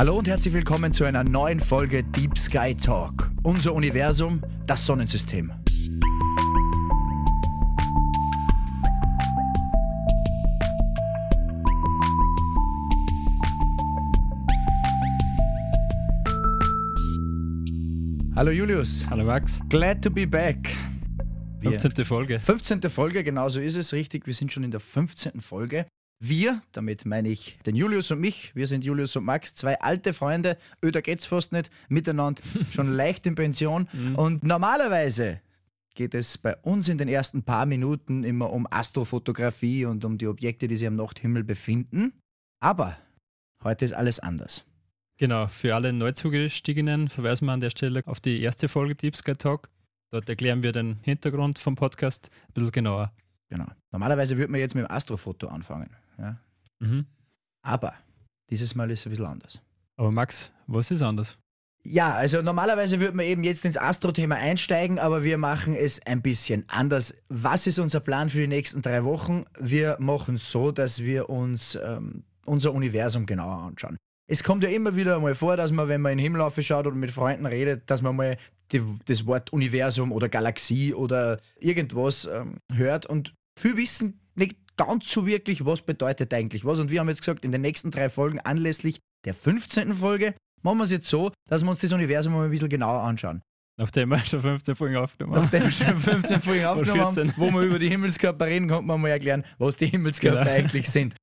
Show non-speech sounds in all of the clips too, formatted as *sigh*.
Hallo und herzlich willkommen zu einer neuen Folge Deep Sky Talk. Unser Universum, das Sonnensystem. Hallo Julius. Hallo Max. Glad to be back. Wir- 15. Folge. 15. Folge, genau so ist es, richtig. Wir sind schon in der 15. Folge. Wir, damit meine ich den Julius und mich, wir sind Julius und Max, zwei alte Freunde, öder geht's fast nicht, miteinander *laughs* schon leicht in Pension. Und normalerweise geht es bei uns in den ersten paar Minuten immer um Astrofotografie und um die Objekte, die sich am Nachthimmel befinden. Aber heute ist alles anders. Genau, für alle Neuzugestiegenen verweisen wir an der Stelle auf die erste Folge Deep Sky Talk. Dort erklären wir den Hintergrund vom Podcast ein bisschen genauer. Genau. Normalerweise würde man jetzt mit dem Astrofoto anfangen. Ja. Mhm. Aber dieses Mal ist es ein bisschen anders. Aber Max, was ist anders? Ja, also normalerweise würde man eben jetzt ins Astro-Thema einsteigen, aber wir machen es ein bisschen anders. Was ist unser Plan für die nächsten drei Wochen? Wir machen es so, dass wir uns ähm, unser Universum genauer anschauen. Es kommt ja immer wieder mal vor, dass man, wenn man in den Himmel aufschaut oder mit Freunden redet, dass man mal die, das Wort Universum oder Galaxie oder irgendwas ähm, hört und viele wissen nicht ganz so wirklich, was bedeutet eigentlich was. Und wir haben jetzt gesagt, in den nächsten drei Folgen anlässlich der 15. Folge machen wir es jetzt so, dass wir uns das Universum mal ein bisschen genauer anschauen. Nachdem wir schon 15 Folgen aufgenommen haben. Nachdem wir schon 15 Folgen *laughs* aufgenommen haben, 14. wo wir über die Himmelskörper reden, konnte man mal erklären, was die Himmelskörper Genau. eigentlich sind.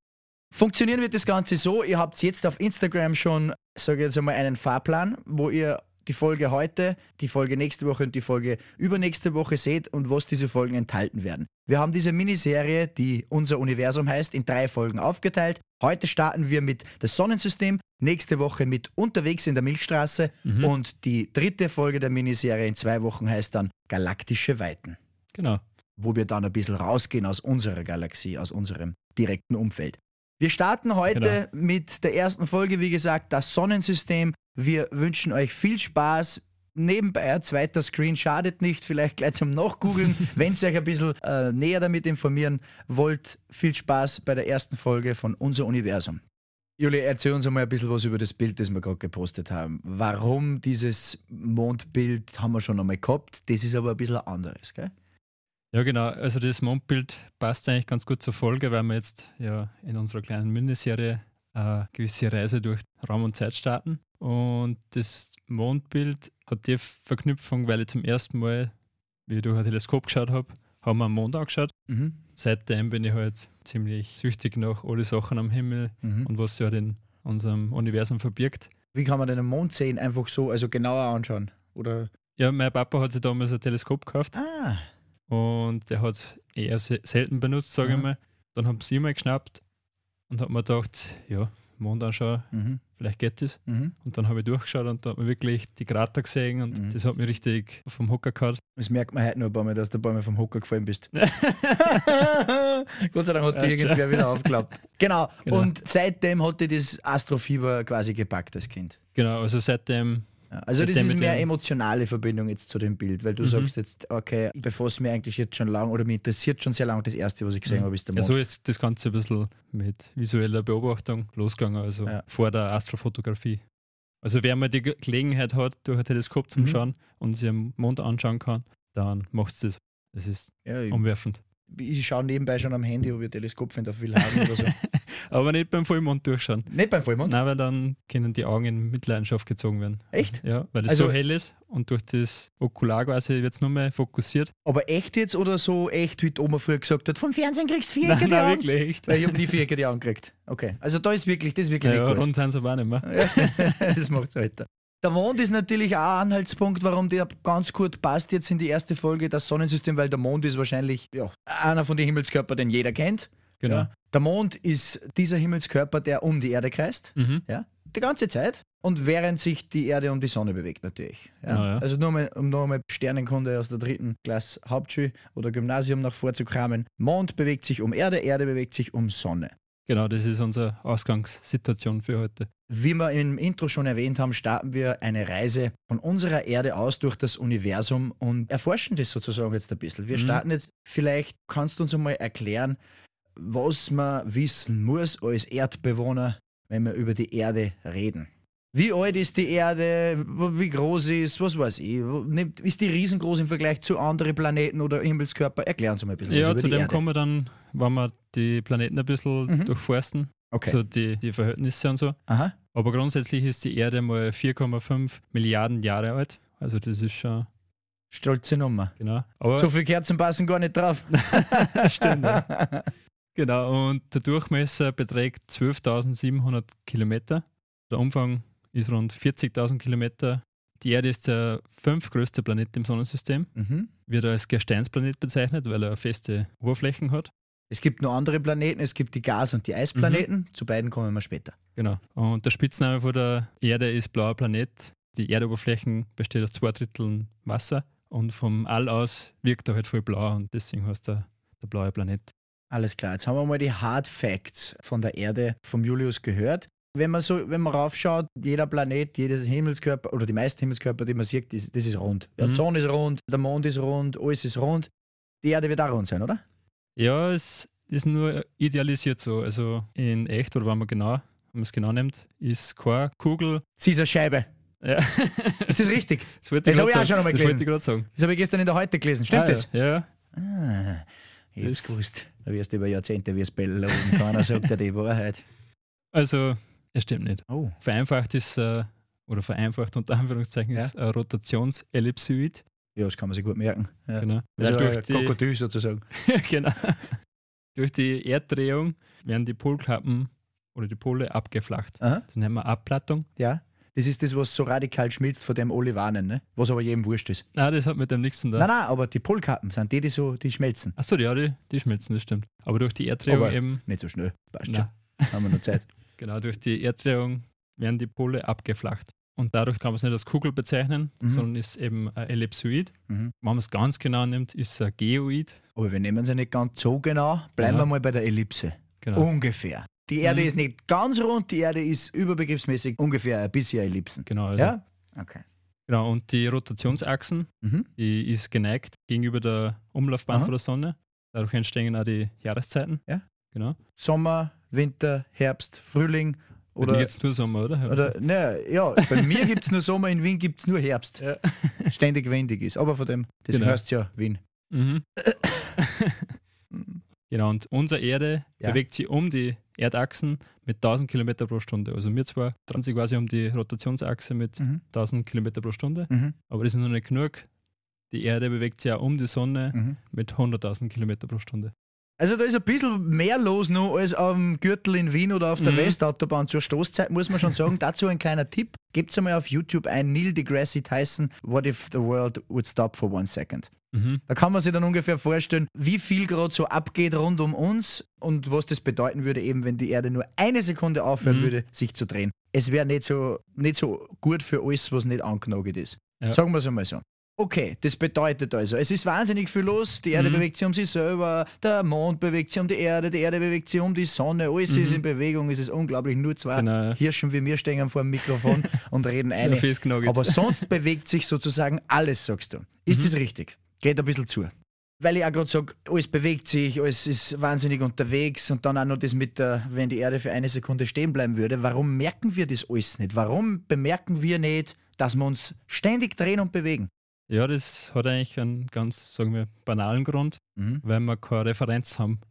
Funktionieren wird das Ganze so, ihr habt jetzt auf Instagram schon, sage ich jetzt einmal, einen Fahrplan, wo ihr die Folge heute, die Folge nächste Woche und die Folge übernächste Woche seht und was diese Folgen enthalten werden. Wir haben diese Miniserie, die unser Universum heißt, in drei Folgen aufgeteilt. Heute starten wir mit das Sonnensystem, nächste Woche mit Unterwegs in der Milchstraße Mhm. und die dritte Folge der Miniserie in zwei Wochen heißt dann Galaktische Weiten Genau. wo wir dann ein bisschen rausgehen aus unserer Galaxie, aus unserem direkten Umfeld. Wir starten heute mit der ersten Folge, wie gesagt, das Sonnensystem. Wir wünschen euch viel Spaß. Nebenbei ein zweiter Screen schadet nicht, vielleicht gleich zum Nachgoogeln, *laughs* wenn ihr euch ein bisschen äh, näher damit informieren wollt. Viel Spaß bei der ersten Folge von Unser Universum. Julia, erzähl uns einmal ein bisschen was über das Bild, das wir gerade gepostet haben. Warum dieses Mondbild haben wir schon einmal gehabt, das ist aber ein bisschen anderes, gell? Ja, genau. Also das Mondbild passt eigentlich ganz gut zur Folge, weil wir jetzt ja in unserer kleinen Miniserie eine gewisse Reise durch Raum und Zeit starten. Und das Mondbild hat die Verknüpfung, weil ich zum ersten Mal, wie ich durch ein Teleskop geschaut habe, haben wir am Mond angeschaut. Mhm. Seitdem bin ich halt ziemlich süchtig nach alle Sachen am Himmel Mhm. und was sich halt in unserem Universum verbirgt. Wie kann man denn den Mond sehen? Einfach so, also genauer anschauen? Oder? Ja, mein Papa hat sich damals ein Teleskop gekauft Ah, und der hat es eher se- selten benutzt, sage ich Mhm. mal. Dann haben sie mal geschnappt und hat mir gedacht, ja, Mond anschauen, mhm. vielleicht geht das. Mhm. Und dann habe ich durchgeschaut und da hat man wirklich die Krater gesehen und Mhm. das hat mich richtig vom Hocker gehauen. Das merkt man heute noch ein paar Mal, dass du ein paar Mal vom Hocker gefallen bist. *laughs* *laughs* Gott sei Dank hat Ja, die irgendwer wieder aufgeklappt. Genau. Genau. Und seitdem hat dir das Astrofieber quasi gepackt als Kind. Genau, also seitdem, Ja, also das ist mehr emotionale Verbindung jetzt zu dem Bild, weil du Mhm. sagst jetzt, okay, ich befasse mich eigentlich jetzt schon lange oder mich interessiert schon sehr lange das erste, was ich gesehen Mhm. habe, ist der ja, Mond. so ist das Ganze ein bisschen mit visueller Beobachtung losgegangen, also Ja. vor der Astrofotografie. Also wer mal die Ge- Gelegenheit hat, durch ein Teleskop zum Mhm. Schauen und sich am Mond anschauen kann, dann macht es das. Das ist ja, umwerfend. Ich schaue nebenbei schon am Handy, ob ich ein Teleskop finde, auf will haben oder so. *laughs* Aber nicht beim Vollmond durchschauen. Nicht beim Vollmond? Nein, weil dann können die Augen in Mitleidenschaft gezogen werden. Echt? Ja, weil es Also- so hell ist und durch das Okular quasi wird es nur mehr fokussiert. Aber echt jetzt oder so echt, wie die Oma früher gesagt hat, vom Fernsehen kriegst du Nein, Vierecke die nein, Augen? wirklich echt. Weil ich habe nie Vierecke die Augen gekriegt. Okay, also da ist wirklich, das ist wirklich Ja, nicht gut. rund sind sie aber auch nicht mehr. Ja, *laughs* das macht's weiter. Der Mond ist natürlich auch ein Anhaltspunkt, warum der ganz gut passt jetzt in die erste Folge, das Sonnensystem, weil der Mond ist wahrscheinlich ja, einer von den Himmelskörpern, den jeder kennt. Genau. Ja. Der Mond ist dieser Himmelskörper, der um die Erde kreist, Mhm. ja, die ganze Zeit. Und während sich die Erde um die Sonne bewegt, natürlich. Ja. Genau, ja. Also nur mal, um noch einmal Sternenkunde aus der dritten Klasse Hauptschule oder Gymnasium noch vorzukramen. Mond bewegt sich um Erde, Erde bewegt sich um Sonne. Genau, das ist unsere Ausgangssituation für heute. Wie wir im Intro schon erwähnt haben, starten wir eine Reise von unserer Erde aus durch das Universum und erforschen das sozusagen jetzt ein bisschen. Wir Mhm. starten jetzt, vielleicht kannst du uns einmal erklären, was man wissen muss als Erdbewohner, wenn wir über die Erde reden. Wie alt ist die Erde? Wie groß ist? Was weiß ich? Ist die riesengroß im Vergleich zu anderen Planeten oder Himmelskörper? Erklären Sie mal ein bisschen. Ja, zu dem Erde. kommen wir dann, wenn wir die Planeten ein bisschen Mhm. durchforsten, Okay. so die, die Verhältnisse und so. Aha. Aber grundsätzlich ist die Erde mal 4,5 Milliarden Jahre alt. Also das ist schon, Stolze Nummer. genau. Aber So viele Kerzen passen gar nicht drauf. *laughs* Stimmt, ja. *laughs* Genau, und der Durchmesser beträgt 12.700 Kilometer. Der Umfang ist rund 40.000 Kilometer. Die Erde ist der fünftgrößte Planet im Sonnensystem. Mhm. Wird als Gesteinsplanet bezeichnet, weil er feste Oberflächen hat. Es gibt noch andere Planeten, es gibt die Gas- und die Eisplaneten. Zu beiden kommen wir später. Genau. Und der Spitzname von der Erde ist blauer Planet. Die Erdoberflächen besteht aus zwei Dritteln Wasser und vom All aus wirkt er halt voll blau und deswegen heißt er der blaue Planet. Alles klar, jetzt haben wir mal die Hard Facts von der Erde vom Julius gehört. Wenn man so, wenn man raufschaut, jeder Planet, jedes Himmelskörper oder die meisten Himmelskörper, die man sieht, das, das ist rund. Ja, Mhm. Sonne ist rund, der Mond ist rund, alles ist rund. Die Erde wird auch rund sein, oder? Ja, es ist nur idealisiert so. Also in echt, oder wenn man genau, wenn man es genau nimmt, ist keine Kugel. Sie ist eine Scheibe. Ja. *laughs* Ist das richtig? *laughs* Das wollte Das ich hab grad ich auch sagen. schon einmal Das gelesen. wollte ich gerade sagen. Das habe ich gestern in der Heute gelesen. Stimmt ah, das? Ja, ja. Ah, ich hab's Das- gewusst. Da wirst du über Jahrzehnte wie es Bell oben. *laughs* Keiner sagt dir die Wahrheit. Also, es stimmt nicht. Oh. Vereinfacht ist, äh, oder vereinfacht unter Anführungszeichen, Ja. ist ein Rotationsellipsoid. Ja, das kann man sich gut merken. Ja. Genau. Also durch, die, Krokodil sozusagen. *laughs* genau. durch die Erddrehung werden die Polkappen oder die Pole abgeflacht. Aha. Das nennt man Abplattung. Ja. Das ist das, was so radikal schmilzt, von dem alle warnen, ne? was aber jedem wurscht ist. Nein, das hat mit dem nichts zu tun. Nein, nein, aber die Polkappen sind die, die so, die schmelzen. Achso, ja, die, die schmelzen, das stimmt. Aber durch die Erddrehung Aber eben, Nicht so schnell. Passt na, schon. Haben wir noch Zeit. *laughs* genau, durch die Erddrehung werden die Pole abgeflacht. Und dadurch kann man es nicht als Kugel bezeichnen, Mhm. sondern ist eben ein Ellipsoid. Mhm. Wenn man es ganz genau nimmt, ist es ein Geoid. Aber wir nehmen sie nicht ganz so genau. Bleiben Ja. wir mal bei der Ellipse. Genau. Ungefähr. Die Erde Mhm. ist nicht ganz rund, die Erde ist überbegriffsmäßig ungefähr ein bisschen Ellipsen. Genau, also, Ja? Okay. genau. Und die Rotationsachsen, Mhm. die ist geneigt gegenüber der Umlaufbahn Aha. von der Sonne. Dadurch entstehen auch die Jahreszeiten. Ja. Genau. Sommer, Winter, Herbst, Frühling. Oder Oder, gibt es nur Sommer, oder? oder ne, ja, bei mir gibt es nur Sommer, in Wien gibt es nur Herbst. Ja. Ständig windig ist. Aber von dem, das Genau. heißt ja Wien. Mhm. *coughs* genau, und unsere Erde Ja. bewegt sich um die Erdachsen mit 1000 Kilometer pro Stunde. Also wir zwar drehen sich quasi um die Rotationsachse mit Mhm. 1000 Kilometer pro Stunde, Mhm. aber das ist noch nicht genug. Die Erde bewegt sich ja um die Sonne Mhm. mit 100.000 Kilometer pro Stunde. Also da ist ein bisschen mehr los noch als am Gürtel in Wien oder auf der Mhm. Westautobahn zur Stoßzeit, muss man schon sagen. *laughs* Dazu ein kleiner Tipp. Gebt einmal auf YouTube ein Neil deGrasse Tyson, What if the world would stop for one second. Mhm. Da kann man sich dann ungefähr vorstellen, wie viel gerade so abgeht rund um uns und was das bedeuten würde, eben wenn die Erde nur eine Sekunde aufhören Mhm. würde, sich zu drehen. Es wäre nicht so, nicht so gut für alles, was nicht angenagelt ist. Ja. Sagen wir es einmal so. Okay, das bedeutet also, es ist wahnsinnig viel los. Die Erde Mhm. bewegt sich um sich selber, der Mond bewegt sich um die Erde, die Erde bewegt sich um die Sonne. Alles ist Mhm. in Bewegung, es ist unglaublich. Nur zwei Genau. Hirschen wie mir stehen vor dem Mikrofon *laughs* und reden Ja, eine. festgenagelt. Aber sonst bewegt sich sozusagen alles, sagst du. Ist Mhm. das richtig? Geht ein bisschen zu. Weil ich auch gerade sage, alles bewegt sich, alles ist wahnsinnig unterwegs und dann auch noch das mit der, wenn die Erde für eine Sekunde stehen bleiben würde. Warum merken wir das alles nicht? Warum bemerken wir nicht, dass wir uns ständig drehen und bewegen? Ja, das hat eigentlich einen ganz, sagen wir, banalen Grund, Mhm. weil wir keine Referenz haben.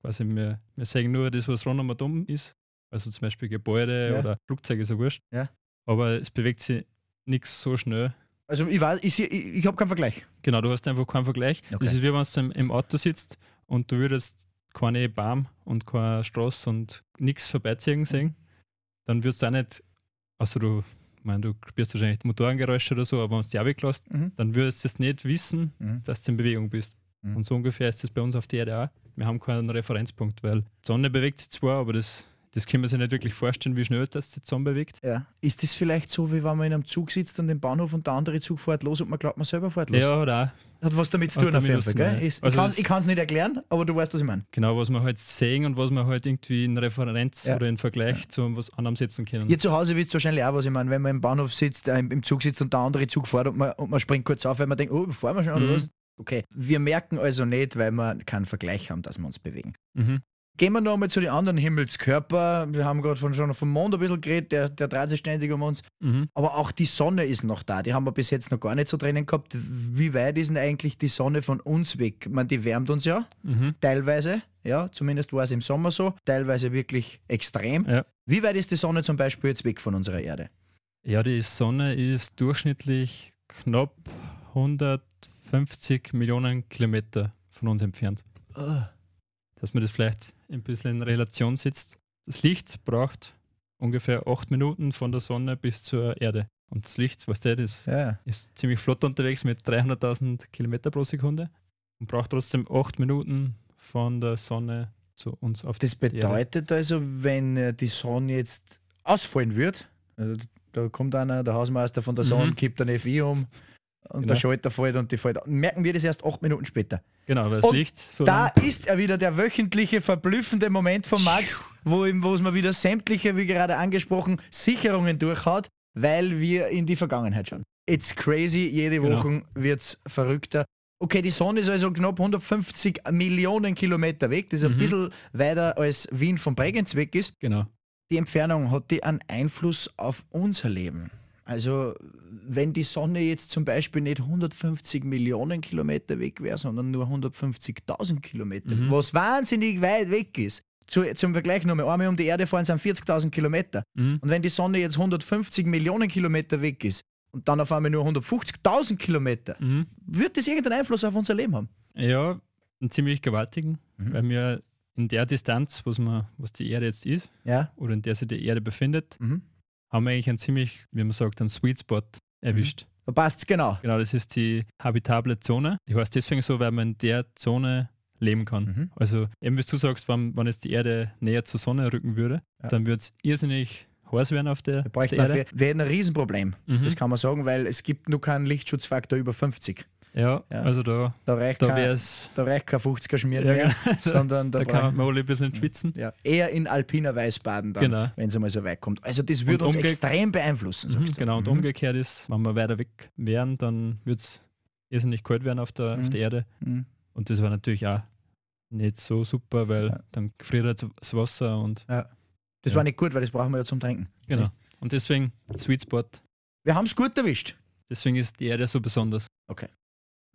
Quasi wir, wir sehen nur das, was rund um und um ist. Also zum Beispiel Gebäude Ja. oder Flugzeuge, ist ja wurscht. Ja. Aber es bewegt sich nichts so schnell. Also ich weiß, ich, ich, ich habe keinen Vergleich. Genau, du hast einfach keinen Vergleich. Okay. Das ist wie wenn du im, im Auto sitzt und du würdest keine Baum und keine Straße und nichts vorbeiziehen sehen. Dann würdest du auch nicht, also du, meine, du spürst wahrscheinlich Motorengeräusche oder so, aber wenn du die abgelost, Mhm. dann würdest du es nicht wissen, Mhm. dass du in Bewegung bist. Mhm. Und so ungefähr ist es bei uns auf der Erde auch. Wir haben keinen Referenzpunkt, weil die Sonne bewegt sich zwar, aber das, das können wir sich nicht wirklich vorstellen, wie schnell das die Sonne bewegt. Ja. Ist das vielleicht so, wie wenn man in einem Zug sitzt und im Bahnhof und der andere Zug fährt los und man glaubt, man selber fährt los? Ja, oder auch. Hat was damit zu tun, auf jeden Fall. Gell? ja. Ist, Also ich kann es nicht erklären, aber du weißt, was ich meine. Genau, was wir halt sehen und was wir halt irgendwie in Referenz Ja. oder in Vergleich zu was anderem setzen können. Ihr zu Hause wisst wahrscheinlich auch, was ich meine, wenn man im Bahnhof sitzt, äh, im Zug sitzt und der andere Zug fährt und man, und man springt kurz auf, weil man denkt, oh, fahren wir schon oder Mhm. was? Okay, wir merken also nicht, weil wir keinen Vergleich haben, dass wir uns bewegen. Mhm. Gehen wir nochmal zu den anderen Himmelskörpern. Wir haben gerade von, schon vom Mond ein bisschen geredet, der, der dreht sich ständig um uns. Mhm. Aber auch die Sonne ist noch da. Die haben wir bis jetzt noch gar nicht so drinnen gehabt. Wie weit ist denn eigentlich die Sonne von uns weg? Ich meine, die wärmt uns ja Mhm. teilweise. Ja, zumindest war es im Sommer so. Teilweise wirklich extrem. Ja. Wie weit ist die Sonne zum Beispiel jetzt weg von unserer Erde? ja, die Sonne ist durchschnittlich knapp 150 Millionen Kilometer von uns entfernt. Dass man das vielleicht ein bisschen in Relation setzt. Das Licht braucht ungefähr acht Minuten von der Sonne bis zur Erde. Und das Licht, was der das Ja. ist ziemlich flott unterwegs mit 300.000 Kilometer pro Sekunde und braucht trotzdem acht Minuten von der Sonne zu uns auf Das die Erde. bedeutet also, wenn äh, die Sonne jetzt ausfallen wird, also da kommt einer, der Hausmeister von der Sonne, Mhm. kippt eine FI um und Genau. der Schalter fällt und die fällt. merken wir das erst acht Minuten später. Genau, weil Und Licht so Da ist er wieder, der wöchentliche verblüffende Moment von Max, wo es mal wieder sämtliche, wie gerade angesprochen, Sicherungen durchhaut, weil wir in die Vergangenheit schauen. It's crazy, jede Genau. Woche wird's verrückter. Okay, die Sonne ist also knapp 150 Millionen Kilometer weg. Das ist ein Mhm. bisschen weiter als Wien von Bregenz weg ist. genau. Die Entfernung hat die einen Einfluss auf unser Leben. Also, wenn die Sonne jetzt zum Beispiel nicht 150 Millionen Kilometer weg wäre, sondern nur 150.000 Kilometer, Mhm. was wahnsinnig weit weg ist. Zu, zum Vergleich nochmal, einmal um die Erde fahren sind 40.000 Kilometer. Mhm. Und wenn die Sonne jetzt 150 Millionen Kilometer weg ist und dann auf einmal nur 150.000 Kilometer, Mhm. wird das irgendeinen Einfluss auf unser Leben haben? Ja, einen ziemlich gewaltigen, Mhm. weil wir in der Distanz, was, man, was die Erde jetzt ist, Ja. oder in der sich die Erde befindet, Mhm. Haben wir eigentlich einen ziemlich, wie man sagt, einen Sweet Spot erwischt. Da passt's genau. Genau, das ist die habitable Zone. Die heißt deswegen so, weil man in der Zone leben kann. Mhm. Also eben wie du sagst, wenn, wenn jetzt die Erde näher zur Sonne rücken würde, Ja. dann würde es irrsinnig heiß werden auf der, Da auf der Erde. wäre ein Riesenproblem. Mhm. Das kann man sagen, weil es gibt nur keinen Lichtschutzfaktor über 50. Ja, Ja. also da, Da reicht, da kein, da reicht kein 50er Schmier Ja, mehr, genau. *laughs* sondern da, da kann man alle ein bisschen schwitzen. ja, eher in alpiner Weißbaden dann, Genau. wenn es einmal so weit kommt. Also das würde uns extrem beeinflussen. Mhm, genau, und Mhm. umgekehrt ist, wenn wir weiter weg wären, dann würde es irrsinnig kalt werden auf der, Mhm. auf der Erde. Mhm. Und das war natürlich auch nicht so super, weil Ja. dann gefriert halt das Wasser und Das Ja. war nicht gut, weil das brauchen wir ja zum Trinken. genau. Nicht? Und deswegen Sweet Spot. Wir haben es gut erwischt. Deswegen ist die Erde so besonders.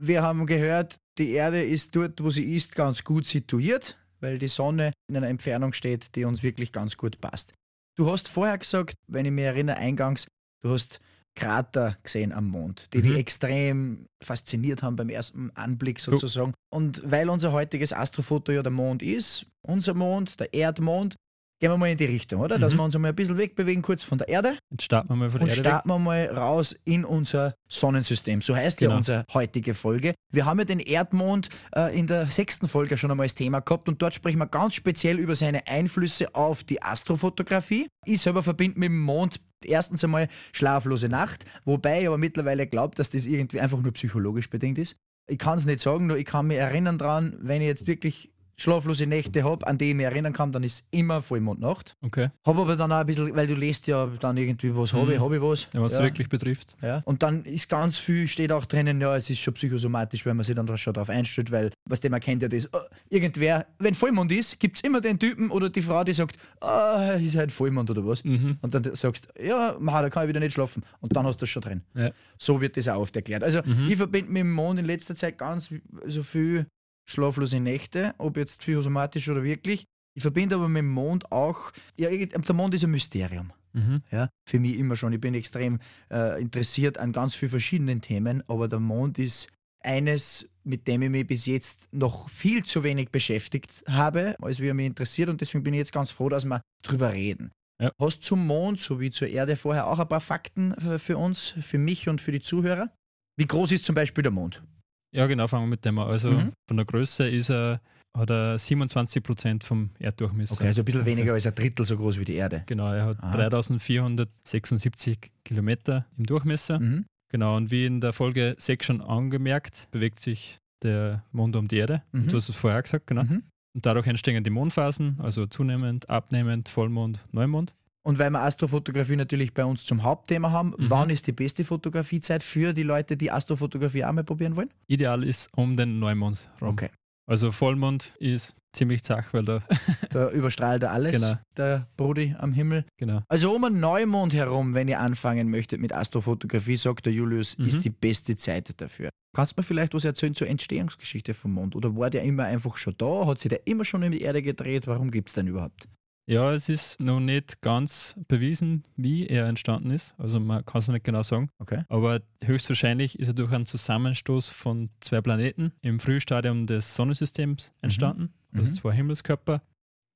Wir haben gehört, die Erde ist dort, wo sie ist, ganz gut situiert, weil die Sonne in einer Entfernung steht, die uns wirklich ganz gut passt. Du hast vorher gesagt, wenn ich mich erinnere, eingangs, du hast Krater gesehen am Mond, die Mhm. dich extrem fasziniert haben beim ersten Anblick sozusagen. Und weil unser heutiges Astrofoto ja der Mond ist, unser Mond, der Erdmond, gehen wir mal in die Richtung, oder? Dass Mhm. wir uns einmal ein bisschen wegbewegen, kurz von der Erde Jetzt starten wir mal von und der Erde weg. starten wir mal raus in unser Sonnensystem. So heißt ja Genau. unsere heutige Folge. Wir haben ja den Erdmond äh, in der sechsten Folge schon einmal als Thema gehabt und dort sprechen wir ganz speziell über seine Einflüsse auf die Astrofotografie. Ich selber verbinde mit dem Mond erstens einmal schlaflose Nacht, wobei ich aber mittlerweile glaube, dass das irgendwie einfach nur psychologisch bedingt ist. Ich kann es nicht sagen, nur ich kann mich erinnern dran, wenn ich jetzt wirklich schlaflose Nächte habe, an die ich mich erinnern kann, dann ist immer Vollmondnacht. Okay, Habe aber dann auch ein bisschen, weil du lest ja dann irgendwie, was habe ich, Mhm. habe ich was. ja, was es wirklich betrifft. Ja. Und dann ist ganz viel, steht auch drinnen, ja, es ist schon psychosomatisch, wenn man sich dann da schon darauf einstellt, weil, was dem man kennt ja das, äh, irgendwer, wenn Vollmond ist, gibt es immer den Typen oder die Frau, die sagt, ah, ist halt Vollmond oder was. Mhm. Und dann sagst du, ja, ma, da kann ich wieder nicht schlafen. Und dann hast du das schon drin. Ja. So wird das auch oft erklärt. Also Mhm. ich verbinde mit dem Mond in letzter Zeit ganz so viel schlaflose Nächte, ob jetzt psychosomatisch oder wirklich. Ich verbinde aber mit dem Mond auch, ja, der Mond ist ein Mysterium. Mhm. Ja, für mich immer schon. Ich bin extrem äh, interessiert an ganz vielen verschiedenen Themen, aber der Mond ist eines, mit dem ich mich bis jetzt noch viel zu wenig beschäftigt habe, als wie er mich interessiert und deswegen bin ich jetzt ganz froh, dass wir drüber reden. Ja. Hast zum Mond sowie zur Erde vorher auch ein paar Fakten äh, für uns, für mich und für die Zuhörer? Wie groß ist zum Beispiel der Mond? Ja, genau, fangen wir mit dem an. Also Mhm. von der Größe ist er, hat er 27 Prozent vom Erddurchmesser. Okay, also ein bisschen weniger als ein Drittel so groß wie die Erde. Genau, er hat Aha. 3476 Kilometer im Durchmesser. Mhm. Genau, und wie in der Folge 6 schon angemerkt, bewegt sich der Mond um die Erde. Mhm. Du hast es vorher gesagt, genau. Mhm. Und dadurch entstehen die Mondphasen, also zunehmend, abnehmend, Vollmond, Neumond. Und weil wir Astrofotografie natürlich bei uns zum Hauptthema haben, Mhm. wann ist die beste Fotografiezeit für die Leute, die Astrofotografie auch mal probieren wollen? Ideal ist um den Neumond rum. Okay. Also Vollmond ist ziemlich zach, weil da. *laughs* da überstrahlt er alles, genau. der Brudi am Himmel. Genau. Also um einen Neumond herum, wenn ihr anfangen möchtet mit Astrofotografie, sagt der Julius, mhm. ist die beste Zeit dafür. Kannst du mir vielleicht was erzählen zur Entstehungsgeschichte vom Mond? Oder war der immer einfach schon da? Hat sich der immer schon in die Erde gedreht? Warum gibt es den überhaupt? Ja, es ist noch nicht ganz bewiesen, wie er entstanden ist. Also man kann es noch nicht genau sagen. Okay. Aber höchstwahrscheinlich ist er durch einen Zusammenstoß von zwei Planeten im Frühstadium des Sonnensystems mhm. entstanden. Mhm. Also zwei Himmelskörper.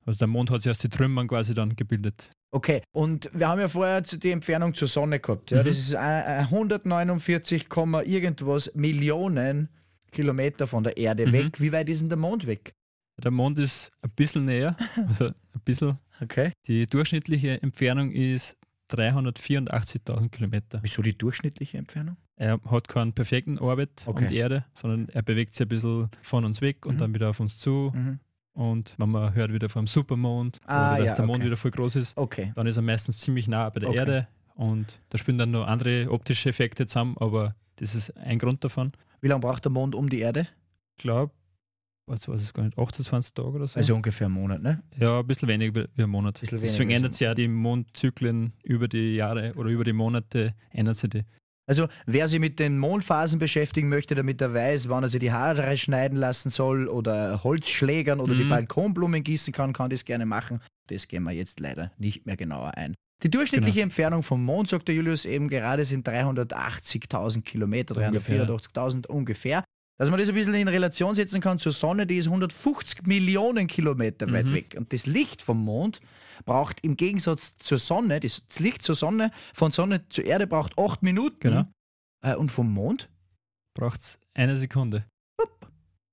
Also der Mond hat sich aus den Trümmern quasi dann gebildet. Okay, und wir haben ja vorher die Entfernung zur Sonne gehabt. Ja? Mhm. Das ist 149, irgendwas Millionen Kilometer von der Erde mhm. weg. Wie weit ist denn der Mond weg? Der Mond ist ein bisschen näher, *laughs* also ein bisschen. Okay. Die durchschnittliche Entfernung ist 384.000 Kilometer. Wieso die durchschnittliche Entfernung? Er hat keinen perfekten Orbit okay. um die Erde, sondern er bewegt sich ein bisschen von uns weg und mhm. dann wieder auf uns zu. Mhm. Und wenn man hört wieder vom Supermond ah, oder dass ja, der Mond okay. wieder voll groß ist, okay. dann ist er meistens ziemlich nah bei der. Erde und da spielen dann noch andere optische Effekte zusammen, aber das ist ein Grund davon. Wie lange braucht der Mond um die Erde? Ich glaube, was weiß ich gar nicht, 28 Tage oder so. Also ungefähr einen Monat, ne? Ja, ein bisschen weniger wie ein Monat. Deswegen ändert sich ja die Mondzyklen über die Jahre oder über die Monate, ändert sich die. Also wer sich mit den Mondphasen beschäftigen möchte, damit er weiß, wann er sich die Haare schneiden lassen soll oder Holz schlägern oder mhm. die Balkonblumen gießen kann, kann das gerne machen. Das gehen wir jetzt leider nicht mehr genauer ein. Die durchschnittliche genau. Entfernung vom Mond, sagt der Julius eben gerade, sind 380.000 Kilometer, 384.000 ungefähr. Dass man das ein bisschen in Relation setzen kann zur Sonne, die ist 150 Millionen Kilometer weit mhm. weg. Und das Licht vom Mond braucht im Gegensatz zur Sonne, das Licht zur Sonne, von Sonne zur Erde braucht 8 Minuten. Genau. Äh, und vom Mond? Braucht es eine Sekunde.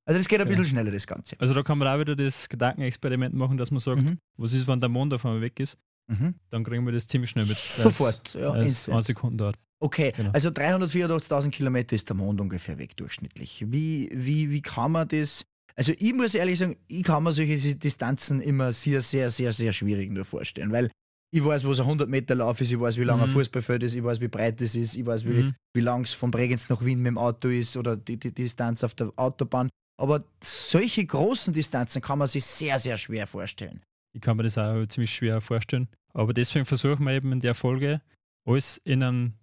Also das geht ein bisschen schneller, das Ganze. Also da kann man auch wieder das Gedankenexperiment machen, dass man sagt, mhm. was ist, wenn der Mond auf einmal weg ist? Mhm. Dann kriegen wir das ziemlich schnell mit. Sofort, ja. Als eine Sekunde dauert. Okay, genau. also 384.000 Kilometer ist der Mond ungefähr weg durchschnittlich. Wie, wie, wie kann man das? Also ich muss ehrlich sagen, ich kann mir solche Distanzen immer sehr, sehr, sehr, sehr schwierig nur vorstellen, weil ich weiß, was ein 100 Meter Lauf ist, ich weiß, wie lang mhm. ein Fußballfeld ist, ich weiß, wie breit es ist, ich weiß, wie, mhm. wie lang es von Bregenz nach Wien mit dem Auto ist oder die, die, die Distanz auf der Autobahn. Aber solche großen Distanzen kann man sich sehr, sehr schwer vorstellen. Ich kann mir das auch ziemlich schwer vorstellen. Aber deswegen versuchen wir eben in der Folge, alles in einem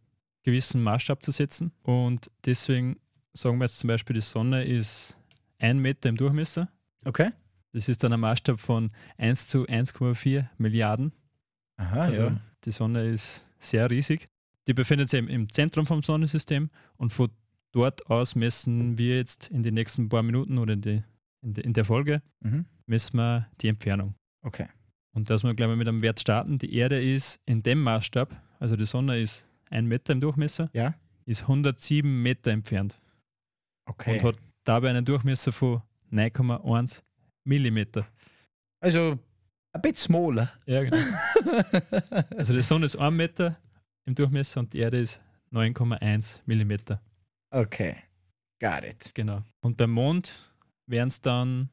gewissen Maßstab zu setzen. Und deswegen sagen wir jetzt zum Beispiel, die Sonne ist ein Meter im Durchmesser. Okay. Das ist dann ein Maßstab von 1 zu 1,4 Milliarden. Aha, also ja. Die Sonne ist sehr riesig. Die befindet sich im Zentrum vom Sonnensystem und von dort aus messen wir jetzt in den nächsten paar Minuten oder in, die, in, die, in der Folge mhm. messen wir die Entfernung. Okay. Und dass wir gleich mal mit einem Wert starten. Die Erde ist in dem Maßstab, also die Sonne ist ein Meter im Durchmesser, ja. ist 107 Meter entfernt. Okay. Und hat dabei einen Durchmesser von 9,1 Millimeter. Also ein bisschen smaller. Ja, genau. *laughs* also die Sonne ist 1 Meter im Durchmesser und die Erde ist 9,1 Millimeter. Okay, got it. Genau. Und beim Mond wären es dann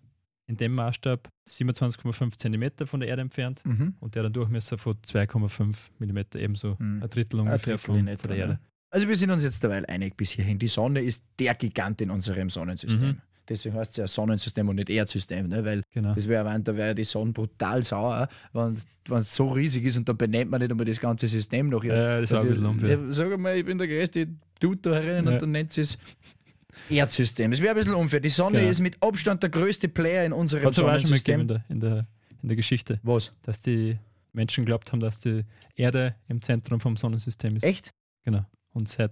in dem Maßstab 27,5 cm von der Erde entfernt mhm. und der hat einen Durchmesser von 2,5 mm, ebenso mhm. ein Drittel ungefähr ein von, von, der Erde. Also wir sind uns jetzt dabei einig bis hierhin. Die Sonne ist der Gigant in unserem Sonnensystem. Mhm. Deswegen heißt es ja Sonnensystem und nicht Erdsystem, ne? weil genau. das wäre da wäre die Sonne brutal sauer, wenn es so riesig ist und dann benennt man nicht einmal das ganze System noch. Ja, das ist auch ein bisschen unfair. Sag mal, ich bin der größte Dude da herinnen ja. und dann nennt sie es Erdsystem. Es wäre ein bisschen unfair. Die Sonne genau. ist mit Abstand der größte Player in unserem Hat's Sonnensystem. In der, in, der, in der Geschichte. Was? Dass die Menschen glaubt haben, dass die Erde im Zentrum vom Sonnensystem ist. Echt? Genau. Und seit,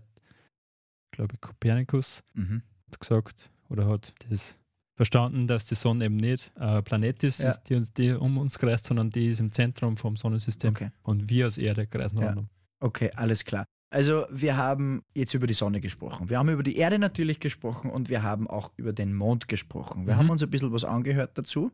glaube ich, Kopernikus mhm. hat gesagt oder hat das verstanden, dass die Sonne eben nicht ein Planet ist, ja. die, uns, die um uns kreist, sondern die ist im Zentrum vom Sonnensystem. Okay. Und wir als Erde kreisen ja. rundum. Okay, alles klar. Also wir haben jetzt über die Sonne gesprochen. Wir haben über die Erde natürlich gesprochen und wir haben auch über den Mond gesprochen. Wir mhm. haben uns ein bisschen was angehört dazu.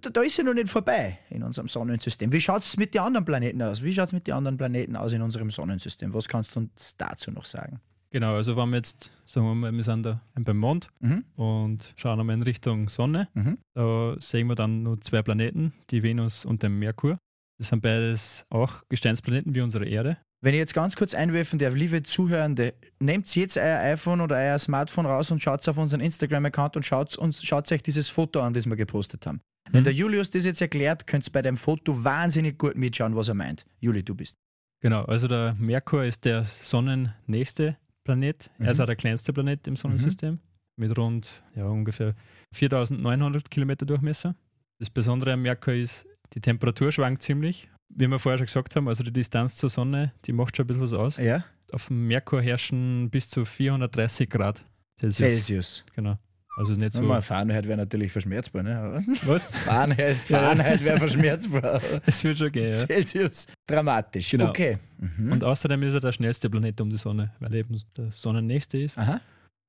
Da, da ist ja noch nicht vorbei in unserem Sonnensystem. Wie schaut es mit den anderen Planeten aus? Wie schaut es mit den anderen Planeten aus in unserem Sonnensystem? Was kannst du uns dazu noch sagen? Genau, also wenn wir jetzt, sagen wir mal, wir sind da beim Mond mhm. und schauen einmal in Richtung Sonne, mhm. da sehen wir dann nur zwei Planeten, die Venus und den Merkur. Das sind beides auch Gesteinsplaneten wie unsere Erde. Wenn ich jetzt ganz kurz einwerfen darf, liebe Zuhörende, nehmt jetzt euer iPhone oder euer Smartphone raus und schaut auf unseren Instagram-Account und schaut, uns, schaut euch dieses Foto an, das wir gepostet haben. Wenn Mhm. der Julius das jetzt erklärt, könnt ihr bei dem Foto wahnsinnig gut mitschauen, was er meint. Juli, du bist. Genau, also der Merkur ist der sonnennächste Planet. Mhm. Er ist auch der kleinste Planet im Sonnensystem mit rund ja, ungefähr 4900 Kilometer Durchmesser. Das Besondere am Merkur ist, die Temperatur schwankt ziemlich. Wie wir vorher schon gesagt haben, also die Distanz zur Sonne, die macht schon ein bisschen was aus. Ja? Auf dem Merkur herrschen bis zu 430 Grad Celsius. Celsius. Genau. Also nicht so. So. Fahrenheit wäre natürlich verschmerzbar, ne? *laughs* Was? Fahrenheit, Ja. Fahrenheit wäre verschmerzbar. *laughs* Es wird schon gehen, ja. Celsius. Dramatisch. Genau. Okay. Mhm. Und außerdem ist er der schnellste Planet um die Sonne, weil er eben der Sonnennächste ist. Aha.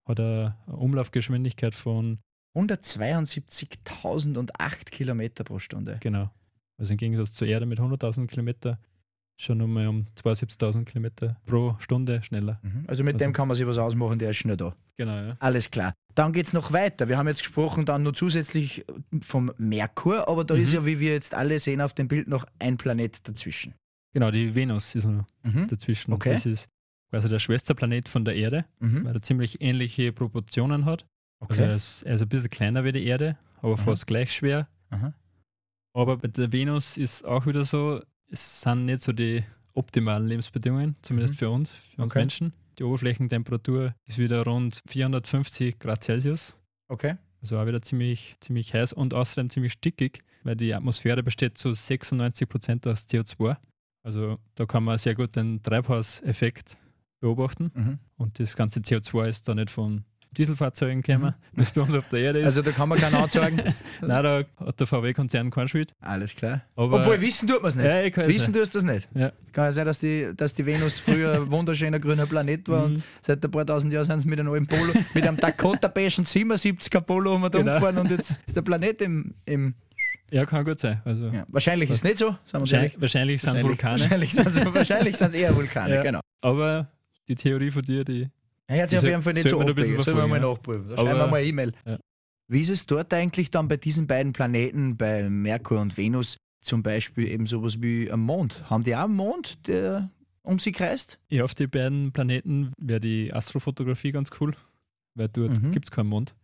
Hat eine Umlaufgeschwindigkeit von 172.008 Kilometer pro Stunde. Genau. Also im Gegensatz zur Erde mit 100.000 Kilometer schon nochmal um 72.000 Kilometer pro Stunde schneller. Mhm. Also mit Also- dem kann man sich was ausmachen, der ist schnell da. Genau, ja. Alles klar. Dann geht es noch weiter. Wir haben jetzt gesprochen dann nur zusätzlich vom Merkur, aber da Mhm. ist ja, wie wir jetzt alle sehen auf dem Bild, noch ein Planet dazwischen. Genau, die Venus ist noch Mhm. dazwischen. Okay. Das ist quasi der Schwesterplanet von der Erde, Mhm. weil er ziemlich ähnliche Proportionen hat. Also er Okay. ist, er ist ein bisschen kleiner wie die Erde, aber fast gleich schwer. Aber bei der Venus ist auch wieder so, es sind nicht so die optimalen Lebensbedingungen, zumindest Mhm. für uns, für uns Okay. Menschen. Die Oberflächentemperatur ist wieder rund 450 Grad Celsius. Okay. Also auch wieder ziemlich, ziemlich heiß und außerdem ziemlich stickig, weil die Atmosphäre besteht zu 96 Prozent aus CO2. Also da kann man sehr gut den Treibhauseffekt beobachten. Mhm. Und das ganze CO2 ist da nicht von Dieselfahrzeugen gekommen, das bei uns auf der Erde ist. Also da kann man keinen anzeigen. *laughs* Nein, da hat der VW-Konzern keinen Schuld. Alles klar. Aber Obwohl, wissen tut man es nicht. ja, ich Wissen tust du das nicht? Ja. Kann ja sein, dass die, dass die Venus früher ein wunderschöner grüner Planet war und Mhm. seit ein paar tausend Jahren sind sie mit einem alten Polo, mit einem Dakota Passion 77er Polo um da Genau. umgefahren und jetzt ist der Planet im. im Ja, kann gut sein. Also ja. Wahrscheinlich ist es nicht so, wahrscheinlich, ehrlich. wahrscheinlich sind es Vulkane. Wahrscheinlich sind es wahrscheinlich eher Vulkane, Ja. genau. Aber die Theorie von dir, die Er hat sich auf jeden Fall nicht so abwegen. Sollen wir mal nachprüfen. Da schreiben wir mal eine E-Mail. Ja. Wie ist es dort eigentlich dann bei diesen beiden Planeten, bei Merkur und Venus, zum Beispiel eben sowas wie am Mond? Haben die auch einen Mond, der um sie kreist? Ja, auf die beiden Planeten wäre die Astrofotografie ganz cool, weil dort Mhm. gibt es keinen Mond.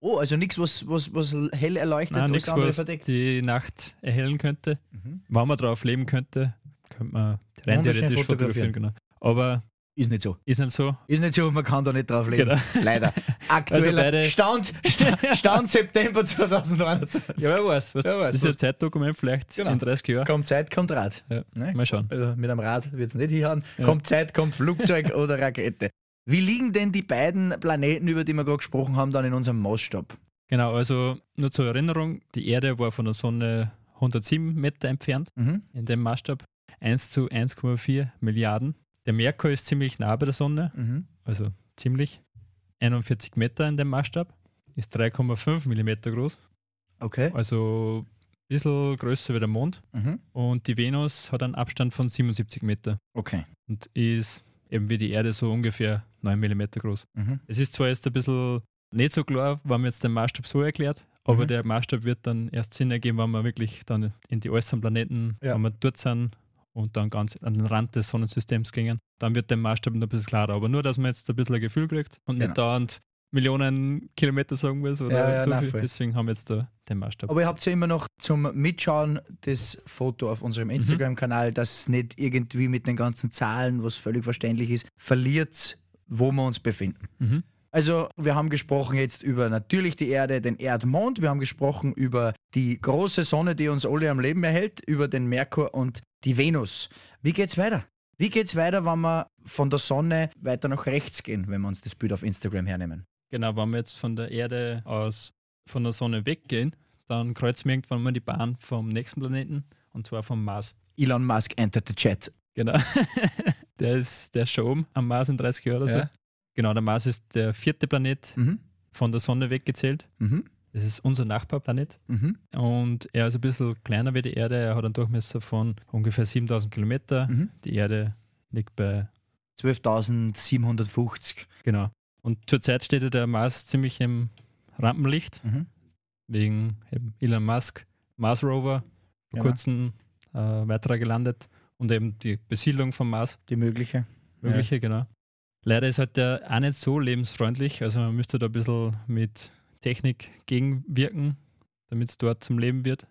Oh, also nichts, was, was, was hell erleuchtet Nein, und nichts, was verdeckt. die Nacht erhellen könnte. Mhm. Wenn man drauf leben könnte, könnte man rein theoretisch fotografieren. fotografieren. Genau. Aber Ist nicht so. ist nicht so. Ist nicht so, man kann da nicht drauf leben. Genau. Leider. *laughs* Aktueller beide- Stand, Stand, *laughs* Stand September 2021. Ja, wer weiß. Was, Wer weiß, das ist ein Zeitdokument, vielleicht Genau. in 30 Jahren. Kommt Zeit, kommt Rad. Ja. Ne? Mal schauen. Also mit einem Rad wird es nicht hinhauen. Ja. Kommt Zeit, kommt Flugzeug *laughs* oder Rakete. Wie liegen denn die beiden Planeten, über die wir gerade gesprochen haben, dann in unserem Maßstab? Genau, also nur zur Erinnerung, die Erde war von der Sonne 107 Meter entfernt Mhm. in dem Maßstab. 1 zu 1,4 Milliarden. Der Merkur ist ziemlich nah bei der Sonne, Mhm. also ziemlich. 41 Meter in dem Maßstab. Ist 3,5 Millimeter groß, Okay. also ein bisschen größer wie der Mond. Mhm. Und die Venus hat einen Abstand von 77 Meter Okay. und ist eben wie die Erde so ungefähr 9 Millimeter groß. Mhm. Es ist zwar jetzt ein bisschen nicht so klar, wenn man jetzt den Maßstab so erklärt, aber Mhm. der Maßstab wird dann erst Sinn ergeben, wenn wir wirklich dann in die äußeren Planeten, Ja. wenn wir dort sind und dann ganz an den Rand des Sonnensystems gingen, dann wird der Maßstab noch ein bisschen klarer. Aber nur, dass man jetzt ein bisschen ein Gefühl kriegt und Genau. nicht dauernd Millionen Kilometer sagen muss oder Ja, ja, so nein, viel. voll. Deswegen haben wir jetzt da den Maßstab. Aber ihr habt ja immer noch zum Mitschauen das Foto auf unserem Instagram-Kanal, das nicht irgendwie mit den ganzen Zahlen, was völlig verständlich ist, verliert, wo wir uns befinden. Mhm. Also, wir haben gesprochen jetzt über natürlich die Erde, den Erdmond, wir haben gesprochen über die große Sonne, die uns alle am Leben erhält, über den Merkur und die Venus. Wie geht's weiter? Wie geht's weiter, wenn wir von der Sonne weiter nach rechts gehen, wenn wir uns das Bild auf Instagram hernehmen? Genau, wenn wir jetzt von der Erde aus von der Sonne weggehen, dann kreuzen wir irgendwann mal die Bahn vom nächsten Planeten und zwar vom Mars. Elon Musk entered the chat. Genau. *laughs* der, ist, der oben am Mars in 30 Jahren oder so. Ja. Genau, der Mars ist der vierte Planet Mhm. von der Sonne weggezählt. Mhm. Das ist unser Nachbarplanet. Mhm. Und er ist ein bisschen kleiner wie die Erde. Er hat einen Durchmesser von ungefähr 7000 Kilometer. Mhm. Die Erde liegt bei, 12.750. genau. Und zurzeit steht ja der Mars ziemlich im Rampenlicht, Mhm. wegen Elon Musk, Mars Rover, vor Genau. kurzem äh, weiterer gelandet. und eben die Besiedlung vom Mars, Die mögliche. mögliche, genau. Leider ist halt der auch nicht so lebensfreundlich, also man müsste da ein bisschen mit Technik gegenwirken, damit es dort zum Leben wird.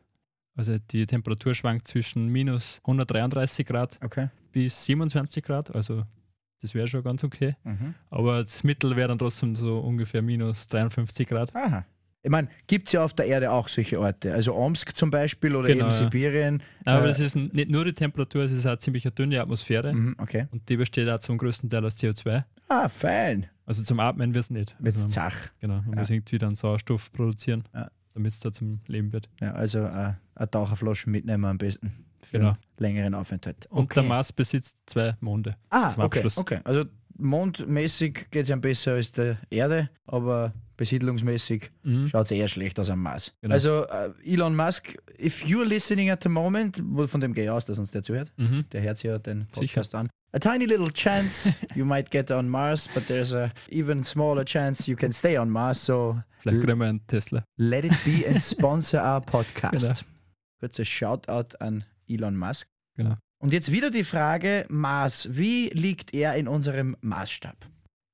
Also die Temperatur schwankt zwischen minus 133 Grad Okay. bis 27 Grad, also das wäre schon ganz okay. Mhm. Aber das Mittel wäre dann trotzdem so ungefähr minus 53 Grad. Aha. Ich meine, gibt es ja auf der Erde auch solche Orte. Also Omsk zum Beispiel oder Genau, eben ja. Sibirien. Aber Äh, das ist nicht nur die Temperatur, es ist auch ziemlich eine dünne Atmosphäre Mhm, okay. und die besteht auch zum größten Teil aus CO2. Ah, fein. Also zum Atmen wird es nicht. Jetzt Also Zach. genau, man Ja. muss irgendwie dann Sauerstoff produzieren, Ja. damit es da zum Leben wird. Ja, also äh, eine Taucherflasche mitnehmen am besten. Für Genau. einen längeren Aufenthalt. Und der Mars besitzt zwei Monde. Ah, okay, okay. Also mondmäßig geht es ihm besser als der Erde, aber besiedlungsmäßig Mhm. schaut es eher schlecht aus am Mars. Genau. Also äh, Elon Musk, if you're listening at the moment, von dem gehe ich aus, dass uns der zuhört, Mhm. der hört sich ja den Sicher. Podcast an. A tiny little chance *laughs* you might get on Mars, but there's a even smaller chance you can stay on Mars, so Vielleicht kriegen wir einen Tesla. let it be and sponsor our *laughs* podcast. Genau. Kurzer Shoutout an Elon Musk. Genau. Und jetzt wieder die Frage, Mars, wie liegt er in unserem Maßstab?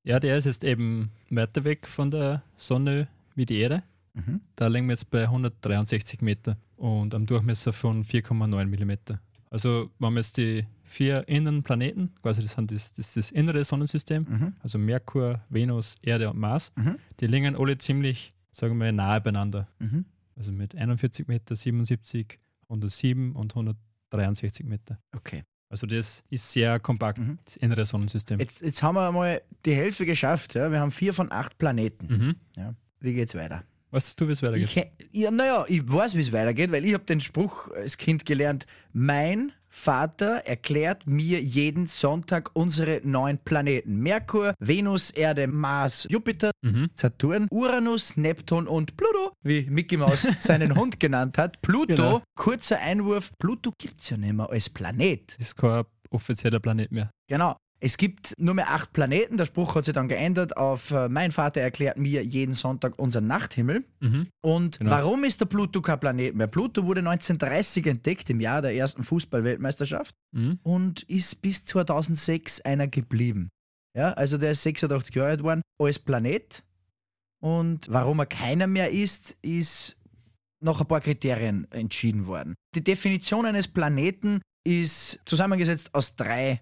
Ja, der ist jetzt eben weiter weg von der Sonne wie die Erde. Mhm. Da liegen wir jetzt bei 163 Meter und am Durchmesser von 4,9 Millimeter. Also wir haben jetzt die vier inneren Planeten, quasi das, sind das, das, ist das innere Sonnensystem, Mhm. also Merkur, Venus, Erde und Mars. Mhm. Die liegen alle ziemlich, sagen wir, nahe beieinander. Mhm. Also mit 41 Meter, 77, 107 und 163 Meter. Okay. Also das ist sehr kompakt, Mhm. das innere Sonnensystem. Jetzt, jetzt haben wir mal die Hälfte geschafft. Ja? Wir haben vier von acht Planeten. Mhm. Wie geht's weiter? Weißt du, wie es weitergeht? Ich, ja, naja, ich weiß, wie es weitergeht, weil ich habe den Spruch als Kind gelernt, mein Vater erklärt mir jeden Sonntag unsere neun Planeten. Merkur, Venus, Erde, Mars, Jupiter, Mhm. Saturn, Uranus, Neptun und Pluto, wie Mickey Mouse *laughs* seinen Hund genannt hat. Pluto, Genau. kurzer Einwurf, Pluto gibt es ja nicht mehr als Planet. Ist kein offizieller Planet mehr. Genau. Es gibt nur mehr acht Planeten. Der Spruch hat sich dann geändert auf äh, Mein Vater erklärt mir jeden Sonntag unseren Nachthimmel. Mhm. Und Genau. warum ist der Pluto kein Planet mehr? Pluto wurde 1930 entdeckt, im Jahr der ersten Fußball-Weltmeisterschaft Mhm. und ist bis 2006 einer geblieben. Ja, also der ist 86 Jahre alt geworden als Planet. Und warum er keiner mehr ist, ist nach ein paar Kriterien entschieden worden. Die Definition eines Planeten ist zusammengesetzt aus drei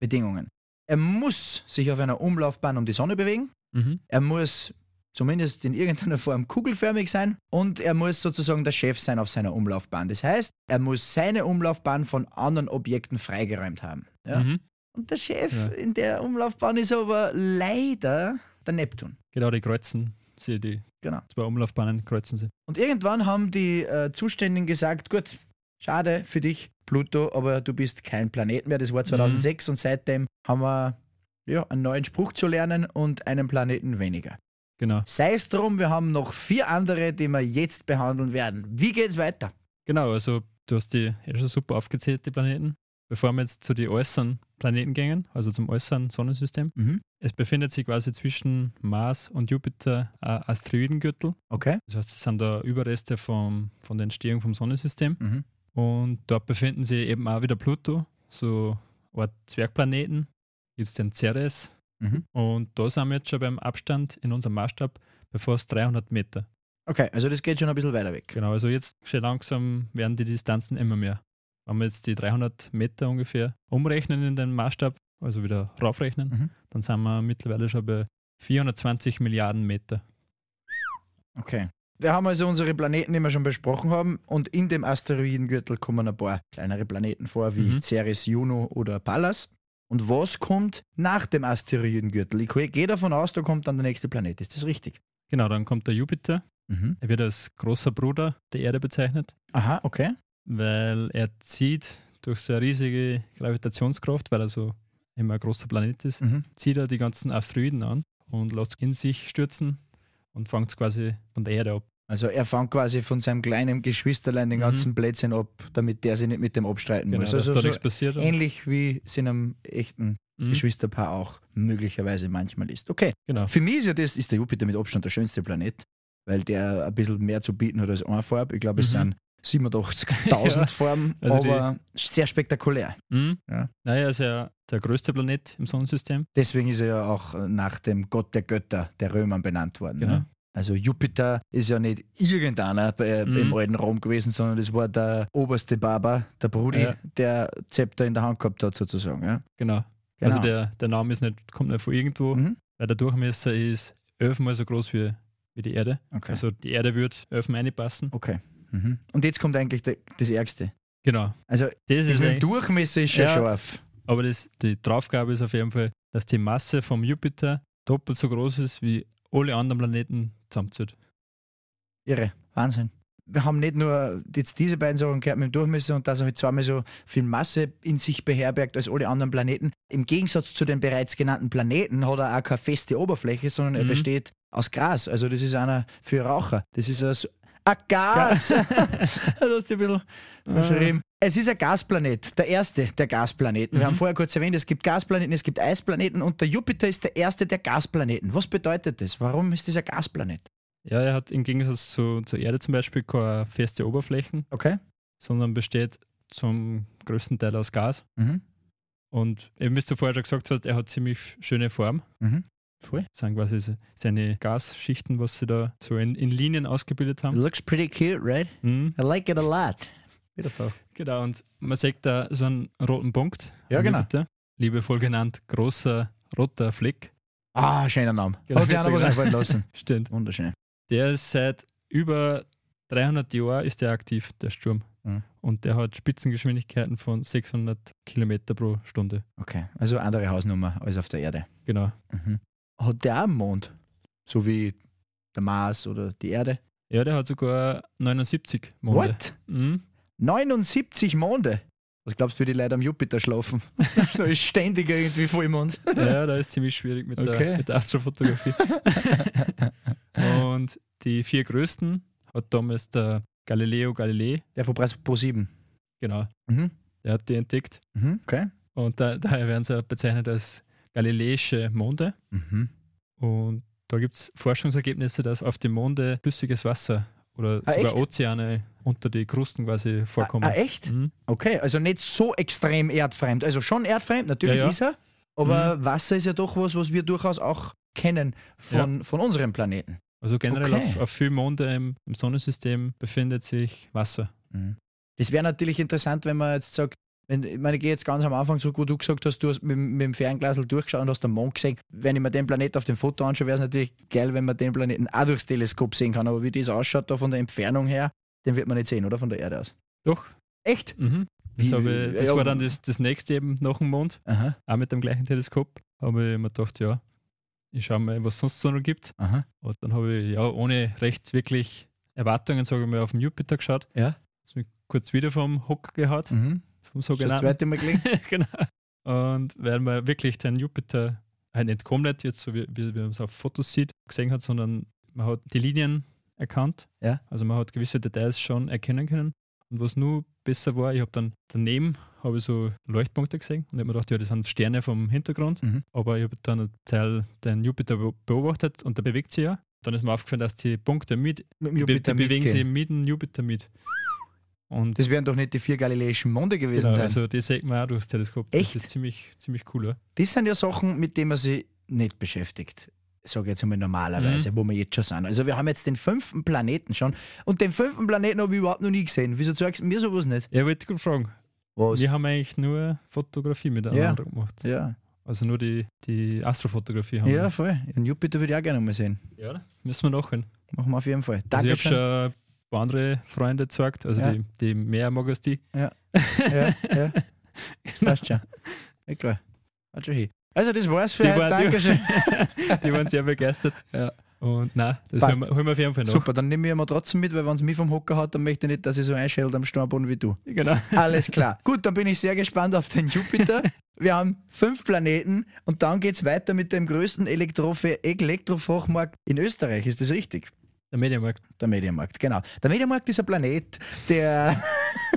Bedingungen. Er muss sich auf einer Umlaufbahn um die Sonne bewegen. Mhm. Er muss zumindest in irgendeiner Form kugelförmig sein und er muss sozusagen der Chef sein auf seiner Umlaufbahn. Das heißt, er muss seine Umlaufbahn von anderen Objekten freigeräumt haben. Ja? Mhm. Und der Chef Ja. in der Umlaufbahn ist aber leider der Neptun. Genau, die kreuzen sie, die Genau. zwei Umlaufbahnen kreuzen sie. Und irgendwann haben die äh, Zuständigen gesagt, gut, schade für dich, Pluto, aber du bist kein Planet mehr. Das war 2006 und seitdem haben wir ja, einen neuen Spruch zu lernen und einen Planeten weniger. Genau. Sei es drum, wir haben noch vier andere, die wir jetzt behandeln werden. Wie geht's weiter? Genau, also du hast die eh schon super aufgezählt, die Planeten. Bevor wir jetzt zu den äußeren Planeten gehen, also zum äußeren Sonnensystem. Mhm. Es befindet sich quasi zwischen Mars und Jupiter ein Asteroidengürtel. Okay. Das heißt, es sind da Überreste vom, von der Entstehung vom Sonnensystem. Mhm. Und dort befinden sich eben auch wieder Pluto, so Art Zwergplaneten. Gibt es den Ceres. Mhm. Und da sind wir jetzt schon beim Abstand in unserem Maßstab bei fast 300 Meter. Okay, also das geht schon ein bisschen weiter weg. Genau, also jetzt schon langsam werden die Distanzen immer mehr. Wenn wir jetzt die 300 Meter ungefähr umrechnen in den Maßstab, also wieder raufrechnen, Mhm. dann sind wir mittlerweile schon bei 420 Milliarden Meter. Okay. Wir haben also unsere Planeten, die wir schon besprochen haben, und in dem Asteroidengürtel kommen ein paar kleinere Planeten vor, wie Mhm. Ceres, Juno oder Pallas. Und was kommt nach dem Asteroidengürtel? Ich gehe davon aus, da kommt dann der nächste Planet. Ist das richtig? Genau, dann kommt der Jupiter. Mhm. Er wird als großer Bruder der Erde bezeichnet, Aha, okay. weil er zieht durch so eine riesige Gravitationskraft, weil er so immer ein großer Planet ist, Mhm. zieht er die ganzen Asteroiden an und lässt in sich stürzen und fängt quasi von der Erde ab. Also er fängt quasi von seinem kleinen Geschwisterlein den Mhm. ganzen Blödsinn ab, damit der sich nicht mit dem abstreiten Genau, muss. Also da so nichts passiert. ähnlich wie es in einem echten Mhm, Geschwisterpaar auch möglicherweise manchmal ist. Okay, Genau. für mich ist ja das, ist der Jupiter mit Abstand der schönste Planet, weil der ein bisschen mehr zu bieten hat als eine Farbe. Ich glaube, es Mhm. sind 87.000 *laughs* Ja, Formen, also aber sehr spektakulär. Mhm. Ja. Naja, ist ja der größte Planet im Sonnensystem. Deswegen ist er ja auch nach dem Gott der Götter, der Römern, benannt worden. Genau. Ne? Also Jupiter ist ja nicht irgendeiner bei, Mhm. im alten Rom gewesen, sondern das war der oberste Barber, der Brudi, Ja. der Zepter in der Hand gehabt hat sozusagen. Ja? Genau. Genau. Also der, der Name ist nicht, kommt nicht von irgendwo, Mhm. weil der Durchmesser ist elfmal so groß wie, wie die Erde. Okay. Also die Erde wird elfmal reinpassen. okay. Mhm. Und jetzt kommt eigentlich der, das Ärgste. Genau. Also Das das ist mit dem Durchmesser ist schon Ja. scharf. aber das, die Draufgabe ist auf jeden Fall, dass die Masse vom Jupiter doppelt so groß ist wie alle anderen Planeten zusammenzählt. Irre. Wahnsinn. Wir haben nicht nur jetzt diese beiden Sachen gehört mit dem Durchmesser und dass er halt zweimal so viel Masse in sich beherbergt als alle anderen Planeten. Im Gegensatz zu den bereits genannten Planeten hat er auch keine feste Oberfläche, sondern er Mhm. besteht aus Gras. Also das ist einer für Raucher. Das ist ein, ein Gas. *laughs* das hast du ein bisschen verschrieben. Es ist ein Gasplanet, der erste der Gasplaneten. Wir Mhm. haben vorher kurz erwähnt, es gibt Gasplaneten, es gibt Eisplaneten und der Jupiter ist der erste der Gasplaneten. Was bedeutet das? Warum ist dieser Gasplanet? Ja, er hat im Gegensatz zu, zur Erde zum Beispiel keine feste Oberflächen, Okay. sondern besteht zum größten Teil aus Gas. Mhm. Und eben wie du vorher schon gesagt hast, er hat ziemlich schöne Form. Mhm. Voll. Das sind quasi se- seine Gasschichten, was sie da so in, in Linien ausgebildet haben. Looks pretty cute, right? Mhm. I like it a lot. Beautiful. Genau, und man sieht da so einen roten Punkt. Ja, genau. Jupiter, liebevoll genannt großer roter Fleck. Ah, schöner Name. Genau, Hat sich einer was genau. einfallen lassen. *laughs* Stimmt. Wunderschön. Der ist seit über 300 Jahren ist der aktiv, der Sturm. Mhm. Und der hat Spitzengeschwindigkeiten von 600 Kilometer pro Stunde. Okay, also andere Hausnummer als auf der Erde. Genau. Mhm. Hat *laughs* der auch einen Mond? So wie der Mars oder die Erde? Ja, der hat sogar 79 Monde. What? Mhm. 79 Monde? Was glaubst du, wie die Leute am Jupiter schlafen? da ist ständig irgendwie Vollmond. Ja, da ist ziemlich schwierig mit, Okay. der, mit der Astrofotografie. *laughs* Und die vier größten hat damals der Galileo Galilei, Der von Pro 7. genau, Mhm. der hat die entdeckt. Mhm. Okay. Und da, daher werden sie auch bezeichnet als galileische Monde. Mhm. Und da gibt es Forschungsergebnisse, dass auf dem Monde flüssiges Wasser oder Ah, sogar echt? Ozeane unter die Krusten quasi vorkommen. Ah, echt? Mhm. Okay, also nicht so extrem erdfremd. Also schon erdfremd, natürlich Ja, ja. ist er. Aber Wasser ist ja doch was, was wir durchaus auch kennen von, von unserem Planeten. Also generell Okay. auf, auf vielen Monde im, im Sonnensystem befindet sich Wasser. Mhm. Das wäre natürlich interessant, wenn man jetzt sagt, wenn, ich meine, ich gehe jetzt ganz am Anfang zurück, wo du gesagt hast, du hast mit, mit dem Fernglasel durchgeschaut und hast den Mond gesehen. Wenn ich mir den Planeten auf dem Foto anschaue, wäre es natürlich geil, wenn man den Planeten auch durchs Teleskop sehen kann. Aber wie das ausschaut, da von der Entfernung her, den wird man nicht sehen, oder? Von der Erde aus. Doch. Echt? Mhm. Das, ich, das ja, war dann das, das nächste eben nach dem Mond, Aha, auch mit dem gleichen Teleskop. Habe ich mir gedacht, ja, ich schaue mal, was sonst so noch gibt. aha. Und dann habe ich ja ohne recht wirklich Erwartungen, sage ich mal, auf den Jupiter geschaut. Ja. Hast mich kurz wieder vom Hock gehaut, Mhm. Vom Schon das sogenannten. zweite Mal gelingen? *laughs* genau. Und weil man wirklich den Jupiter halt nicht komplett jetzt so wie, wie, man es auf Fotos sieht, gesehen hat, sondern man hat die Linien erkannt. Ja. Also man hat gewisse Details schon erkennen können. Und was nur besser war, ich habe dann daneben habe ich so Leuchtpunkte gesehen und habe mir gedacht, ja, das sind Sterne vom Hintergrund. Mhm. Aber ich habe dann eine Zeit den Jupiter be- beobachtet und der bewegt sich ja. Dann ist mir aufgefallen, dass die Punkte mit, Mit Jupiter bewegen mitgehen. sich mit dem Jupiter mit. Und Das wären doch nicht die vier galileischen Monde gewesen genau, sein. also die sieht man auch durchs Teleskop. Echt? Das ist ziemlich, ziemlich cool. Ja. Das sind ja Sachen, mit denen man sich nicht beschäftigt. Sage ich jetzt einmal normalerweise, wo wir jetzt schon sind. Also wir haben jetzt den fünften Planeten schon. Und den fünften Planeten habe ich überhaupt noch nie gesehen. Wieso sagst du mir sowas nicht? Ja, wollte ich gerade fragen. Was? Wir haben eigentlich nur Fotografie miteinander gemacht. Ja, Also nur die, die Astrofotografie haben ja wir. voll. Den Jupiter würde ich auch gerne mal sehen. Ja, müssen wir nachholen. Machen wir auf jeden Fall. Also ich Danke habe schon paar andere Freunde gezeigt, also Ja. die, die mehr mag als die. Ja, *laughs* ja. Passt schon. Ja, klar. Hat schon hin. Also, das war's für Die heute. waren- Dankeschön. *laughs* die waren sehr begeistert. Ja. Und nein, das Passt. holen wir, holen wir auf jeden Fall noch. Super, dann nehme ich ihn mal trotzdem mit, weil wenn es mich vom Hocker hat, dann möchte ich nicht, dass ich so einschält am Sturmboden wie du. Genau. Alles klar. Gut, dann bin ich sehr gespannt auf den Jupiter. Wir haben fünf Planeten und dann geht es weiter mit dem größten Elektrofe- Elektrofachmarkt in Österreich. Ist das richtig? Der Medienmarkt. Der Mediamarkt, genau. Der Mediamarkt ist ein Planet, der.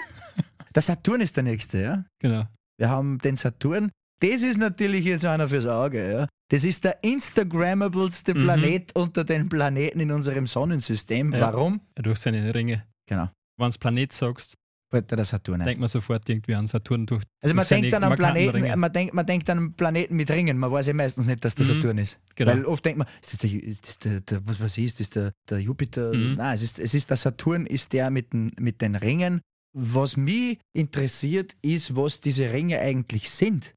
*laughs* der Saturn ist der nächste, ja? Genau. Wir haben den Saturn. Das ist natürlich jetzt einer fürs Auge, ja? Das ist der Instagrammabelste Mhm. Planet unter den Planeten in unserem Sonnensystem. Ja. Warum? Durch seine Ringe. Genau. wenn du Planet sagst, dir der Saturn ein. denkt man sofort irgendwie an Saturn durch. Also man denkt dann an Planeten, man denkt, man denkt an einen Planeten mit Ringen. Man weiß ja meistens nicht, dass der Mhm. Saturn ist. Genau. Weil oft denkt man, ist das der, ist der, der was, was ist, ist der, der Jupiter? Mhm. Nein, es ist, es ist der Saturn, ist der mit den, mit den Ringen. Was mich interessiert, ist, was diese Ringe eigentlich sind.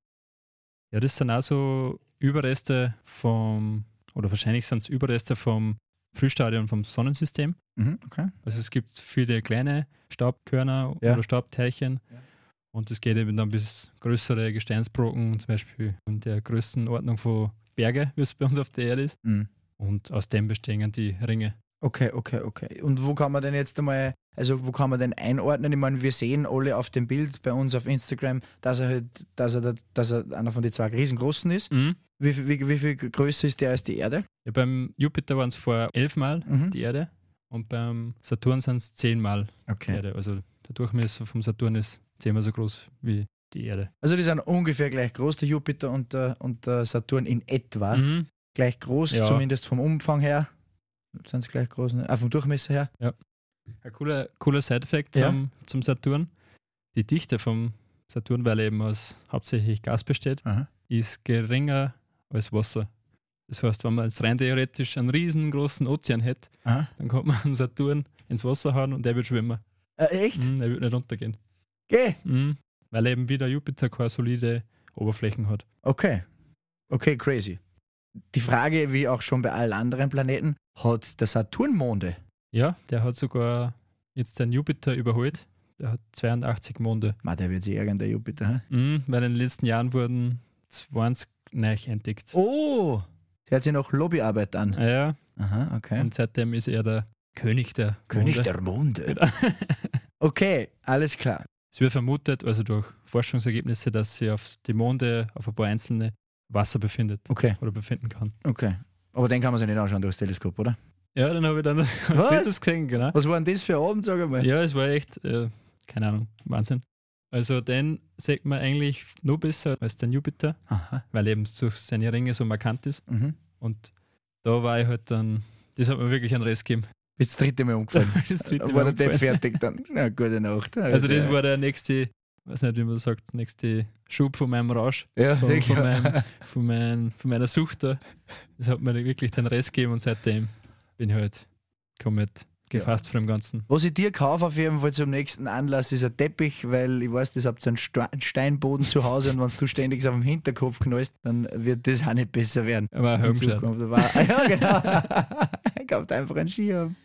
Ja, das sind also Überreste vom, oder wahrscheinlich sind es Überreste vom Frühstadium vom Sonnensystem. Mhm, okay. Also es gibt viele kleine Staubkörner Ja. oder Staubteilchen. Ja. Und es geht eben dann bis größere Gesteinsbrocken, zum Beispiel in der Größenordnung von Berge, wie es bei uns auf der Erde ist. Mhm. Und aus dem bestehen die Ringe. Okay, okay, okay. Und wo kann man denn jetzt einmal, also wo kann man denn einordnen? Ich meine, wir sehen alle auf dem Bild bei uns auf Instagram, dass er halt, dass er, da- dass er einer von den zwei riesengroßen ist. Mhm. Wie, viel- wie, wie viel größer ist der als die Erde? Ja, beim Jupiter waren es vor elfmal Mhm. die Erde und beim Saturn sind es zehnmal die Okay. Erde. Also der Durchmesser vom Saturn ist zehnmal so groß wie die Erde. Also die sind ungefähr gleich groß, der Jupiter und der, und der Saturn in etwa. Mhm. Gleich groß, Ja. zumindest vom Umfang her. Sind sie gleich groß, ne? ah, vom Durchmesser her. Ein cooler, cooler Side-Effekt Ja. zum, zum Saturn. Die Dichte vom Saturn, weil er eben aus hauptsächlich Gas besteht, Aha. ist geringer als Wasser. Das heißt, wenn man jetzt rein theoretisch einen riesengroßen Ozean hätte, Aha. dann kann man *laughs* einen Saturn ins Wasser hauen und der wird schwimmen. Äh, echt? Mhm, der wird nicht runtergehen. Geh. Mhm. Weil eben wie der Jupiter keine solide Oberflächen hat. Okay. Okay, crazy. Die Frage, wie auch schon bei allen anderen Planeten, hat der Saturn Monde? Ja, der hat sogar jetzt den Jupiter überholt. Der hat 82 Monde. Ma, der wird sich ärgern, der Jupiter. Mhm, weil in den letzten Jahren wurden 20 neu entdeckt. Oh, der hat sich noch Lobbyarbeit an. Ja, Aha, okay. und seitdem ist er der König der König Monde. der Monde. *laughs* Okay, alles klar. Es wird vermutet, also durch Forschungsergebnisse, dass sie auf die Monde, auf ein paar einzelne Wasser befindet Okay, oder befinden kann. okay. Aber den kann man sich nicht anschauen durchs Teleskop, oder? Ja, dann habe ich dann *laughs* das drittes gesehen, genau. Was war denn das für ein Abend, sag mal? Ja, es war echt, äh, keine Ahnung, Wahnsinn. Also den sieht man eigentlich nur besser als den Jupiter, Aha. weil eben durch seine Ringe so markant ist. Mhm. Und da war ich halt dann, das hat mir wirklich einen Rest gegeben. Ist das dritte Mal umgefallen. *laughs* Das dritte war Mal der Depp umgefallen. fertig dann? Na, gute Nacht. Also das war der nächste, weiß nicht, wie man sagt, nächste Schub von meinem Rausch, ja, von, sicher. von, meinem, *laughs* von, mein, von meiner Sucht da. Das hat mir wirklich den Rest gegeben und seitdem bin ich halt komplett gefasst von dem Ganzen. Was ich dir kaufe auf jeden Fall zum nächsten Anlass ist ein Teppich, weil ich weiß, das habt ihr einen Steinboden zu Hause und wenn du ständig so auf dem Hinterkopf knallst, dann wird das auch nicht besser werden. Aber ein *laughs* ja, genau. *laughs* ich kauft einfach einen Skihelm.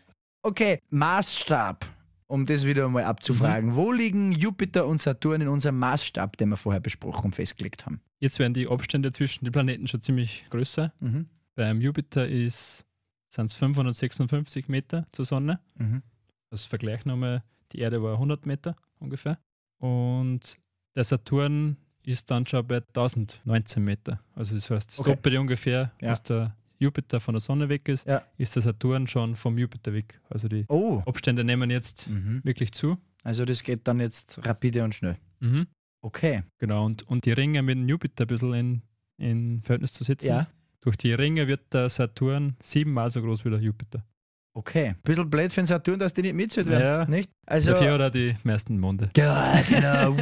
Okay, Maßstab. Um das wieder mal abzufragen. Wo liegen Jupiter und Saturn in unserem Maßstab, den wir vorher besprochen und festgelegt haben? Jetzt werden die Abstände zwischen den Planeten schon ziemlich größer. Mhm. Beim Jupiter ist sind es 556 Meter zur Sonne. Mhm. Als Vergleich nochmal, die Erde war 100 Meter ungefähr. Und der Saturn ist dann schon bei 1019 Meter. Also das heißt, das Okay. Doppelte ungefähr, Ja. was der Jupiter von der Sonne weg ist, Ja. ist der Saturn schon vom Jupiter weg. Also die Oh. Abstände nehmen jetzt Mhm. wirklich zu. Also das geht dann jetzt rapide und schnell. Mhm. Okay. Genau, und, und die Ringe mit dem Jupiter ein bisschen in, in Verhältnis zu setzen. Ja. Durch die Ringe wird der Saturn siebenmal so groß wie der Jupiter. Okay. Bisschen blöd für den Saturn, dass die nicht mitzählt werden. Ja. Nicht? Also, Dafür hat er die meisten Monde. Ja, genau.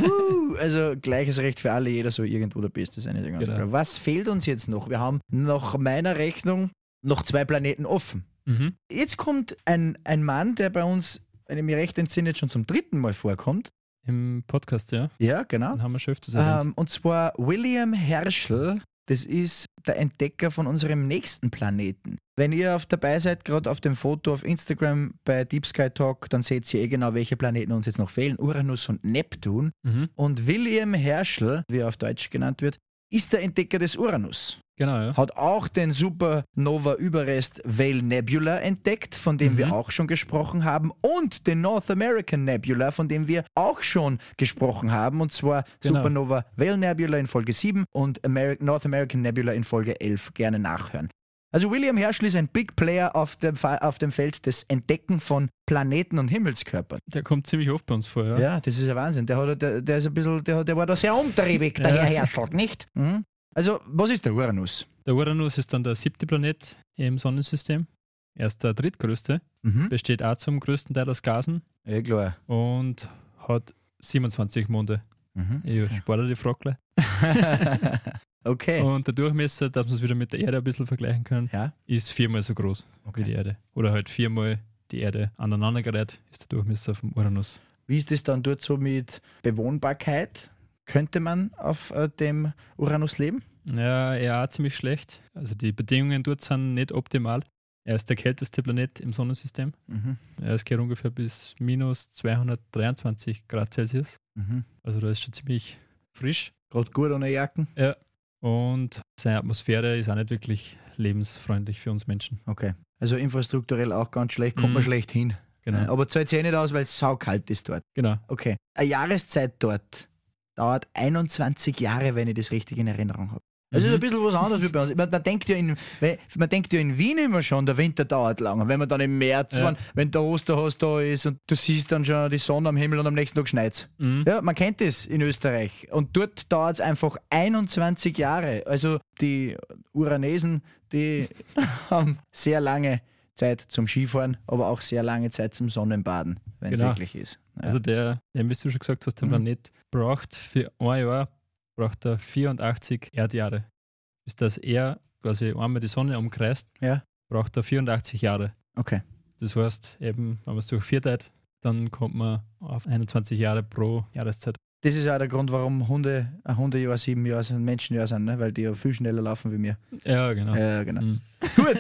Also gleiches Recht für alle, jeder soll irgendwo der Beste sein. Genau. klar. Was fehlt uns jetzt noch? Wir haben nach meiner Rechnung noch zwei Planeten offen. Mhm. Jetzt kommt ein, ein Mann, der bei uns, wenn ich mich recht entsinne, schon zum dritten Mal vorkommt. Im Podcast, ja. Ja, genau. Dann haben wir schon öfters erwähnt. Ähm, und zwar William Herschel. Das ist der Entdecker von unserem nächsten Planeten. Wenn ihr auf dabei seid, gerade auf dem Foto auf Instagram bei Deep Sky Talk, dann seht ihr eh genau, welche Planeten uns jetzt noch fehlen. Uranus und Neptun. Mhm. Und William Herschel, wie er auf Deutsch genannt wird, ist der Entdecker des Uranus. Genau, ja. Hat auch den Supernova-Überrest Vale Nebula entdeckt, von dem Mhm. wir auch schon gesprochen haben, und den North American Nebula, von dem wir auch schon gesprochen haben, und zwar Genau. Supernova Vale Nebula in Folge 7 und Ameri North American Nebula in Folge 11. Gerne nachhören. Also William Herschel ist ein Big Player auf dem, auf dem Feld des Entdecken von Planeten und Himmelskörpern. Der kommt ziemlich oft bei uns vor, ja. Ja, das ist ja Wahnsinn. Der, hat, der, der ist ein bisschen, der, der war da sehr umtriebig, der Ja. Herr Herschel, nicht? Mhm. Also, was ist der Uranus? Der Uranus ist dann der siebte Planet im Sonnensystem Er ist der drittgrößte, Mhm. besteht auch zum größten Teil aus Gasen Ja, klar. und hat 27 Monde. Mhm. Ich Okay. spare die Frage. *laughs* okay. Und der Durchmesser, dass wir es wieder mit der Erde ein bisschen vergleichen können, Ja. ist viermal so groß wie die Okay. Erde. Oder halt viermal die Erde aneinander gerät, ist der Durchmesser vom Uranus. Wie ist es dann dort so mit Bewohnbarkeit? Könnte man auf äh, dem Uranus leben? Ja, er auch ziemlich schlecht. Also die Bedingungen dort sind nicht optimal. Er ist der kälteste Planet im Sonnensystem. Mhm. Er ist geht ungefähr bis minus 223 Grad Celsius. Mhm. Also da ist schon ziemlich frisch. Gerade gut ohne Jacken? Und seine Atmosphäre ist auch nicht wirklich lebensfreundlich für uns Menschen. Okay. Also infrastrukturell auch ganz schlecht, kommt man Mhm. schlecht hin. Genau. Aber zahlt sich eh nicht aus, weil es saukalt ist dort. genau. Okay. Eine Jahreszeit dort dauert 21 Jahre, wenn ich das richtig in Erinnerung habe. Ist Mhm. ein bisschen was anderes wie bei uns. Man, man, denkt ja in, man denkt ja in Wien immer schon, der Winter dauert lang. Und wenn man dann im März, Ja. wenn, wenn der Osterhaus da ist und du siehst dann schon die Sonne am Himmel und am nächsten Tag schneit's. Mhm. Ja, man kennt das in Österreich. Und dort dauert es einfach 21 Jahre. Also die Uranesen, die *laughs* haben sehr lange Zeit zum Skifahren, aber auch sehr lange Zeit zum Sonnenbaden, wenn es Genau. wirklich ist. Ja. Also der, der, wie du schon gesagt hast, der Mhm. Planet braucht für ein Jahr braucht er 84 Erdjahre. Bis das er quasi einmal die Sonne umkreist, Ja. braucht er 84 Jahre. okay. Das heißt, eben, wenn man es durch vier teilt, dann kommt man auf 21 Jahre pro Jahreszeit. Das ist auch der Grund, warum Hunde ein Hundejahr sieben Jahre sind, Menschenjahr sind, ne? weil die ja viel schneller laufen wie mir. Ja, genau. Ja, genau. Mhm. *laughs* Gut.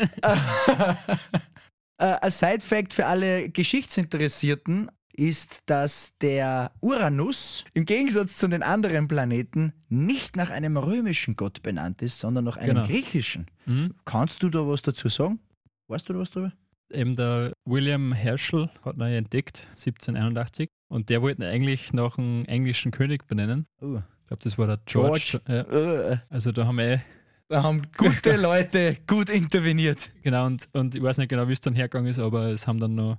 Äh, Ein Side-Fact für alle Geschichtsinteressierten ist, dass der Uranus im Gegensatz zu den anderen Planeten nicht nach einem römischen Gott benannt ist, sondern nach einem Genau. griechischen. Mhm. Kannst du da was dazu sagen? Weißt du da was drüber? Eben der William Herschel hat ihn entdeckt, 1781. Und der wollte eigentlich nach einem englischen König benennen. Oh. Ich glaube, das war der George. Ja, Äh, also da haben wir eh Da haben gute *laughs* Leute gut interveniert. Genau, und, und ich weiß nicht genau, wie es dann hergegangen ist, aber es haben dann noch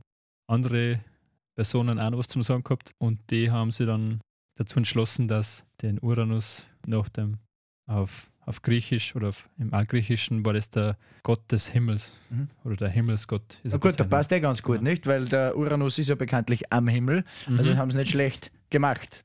andere Personen auch noch was zum Sagen gehabt und die haben sich dann dazu entschlossen, dass den Uranus nach dem auf, auf Griechisch oder auf, im Altgriechischen war das der Gott des Himmels Mhm. oder der Himmelsgott. ist Na gut, da passt eh ganz gut, Ja. nicht? Weil der Uranus ist ja bekanntlich am Himmel, also Mhm. haben sie nicht schlecht gemacht.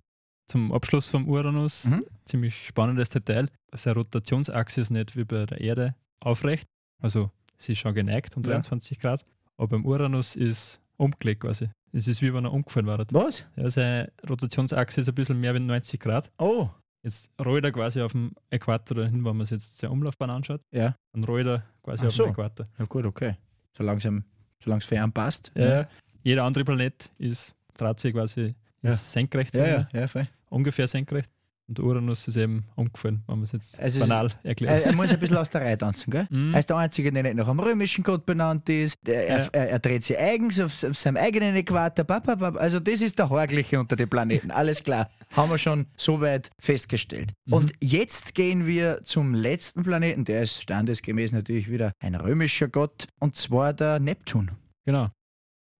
Zum Abschluss vom Uranus, Mhm. ziemlich spannendes Detail, seine Rotationsachse ist nicht wie bei der Erde aufrecht, also sie ist schon geneigt um Ja. 23 Grad, aber beim Uranus ist umgelegt quasi. Es ist wie wenn er umgefallen war. Was? Ja, seine Rotationsachse ist ein bisschen mehr wie 90 Grad. Oh, Jetzt rollt er quasi auf dem Äquator dahin, wenn man sich jetzt seine Umlaufbahn anschaut. ja. Dann rollt er quasi Ach auf so. dem Äquator. Ja gut, okay. Solange es fern passt. Ja. Jeder andere Planet ist Drahtsee quasi Ja. senkrecht, ja, ja, ja voll. ungefähr senkrecht. Und der Uranus ist eben umgefallen, wenn man es jetzt Also banal Er, erklärt. er muss ein bisschen aus der Reihe tanzen, gell? Mhm. Er ist der Einzige, der nicht nach einem römischen Gott benannt ist. Er, Ja. er, er dreht sich eigens auf, auf seinem eigenen Äquator. Also, das ist der Horgliche unter den Planeten. Alles klar. Haben wir schon soweit festgestellt. Mhm. Und jetzt gehen wir zum letzten Planeten. Der ist standesgemäß natürlich wieder ein römischer Gott. Und zwar der Neptun. Genau.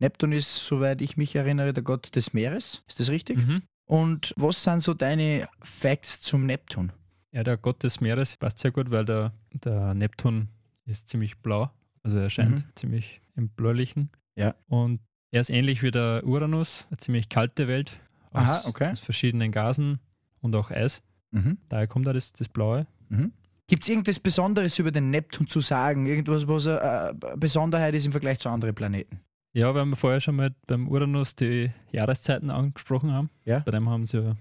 Neptun ist, soweit ich mich erinnere, der Gott des Meeres. Ist das richtig? Mhm. Und was sind so deine Facts zum Neptun? Ja, der Gott des Meeres passt sehr gut, weil der, der Neptun ist ziemlich blau. Also er scheint Mhm. ziemlich im Bläulichen. Ja. Und er ist ähnlich wie der Uranus, eine ziemlich kalte Welt aus, Aha, okay. aus verschiedenen Gasen und auch Eis. Mhm. Daher kommt da das, das Blaue. Mhm. Gibt es irgendwas Besonderes über den Neptun zu sagen? Irgendwas, was eine äh, Besonderheit ist im Vergleich zu anderen Planeten? Ja, weil wir vorher schon mal beim Uranus die Jahreszeiten angesprochen haben. Ja. Bei dem haben sie ja,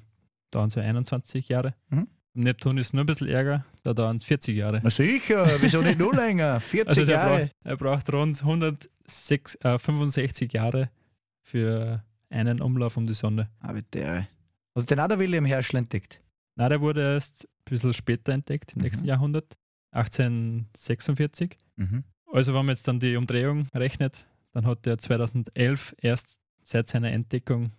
dauern sie 21 Jahre. Mhm. Neptun ist nur ein bisschen ärger, da dauern es 40 Jahre. Na sicher, wieso nicht nur länger? *laughs* 40 Also der Jahre. braucht, er braucht rund 165 Jahre für einen Umlauf um die Sonne. Ah, bitte. Hat den auch der William Herschel entdeckt? Na, der wurde erst ein bisschen später entdeckt, im Mhm. nächsten Jahrhundert, 1846. Mhm. Also wenn man jetzt dann die Umdrehung rechnet, dann hat der 2011 erst seit seiner Entdeckung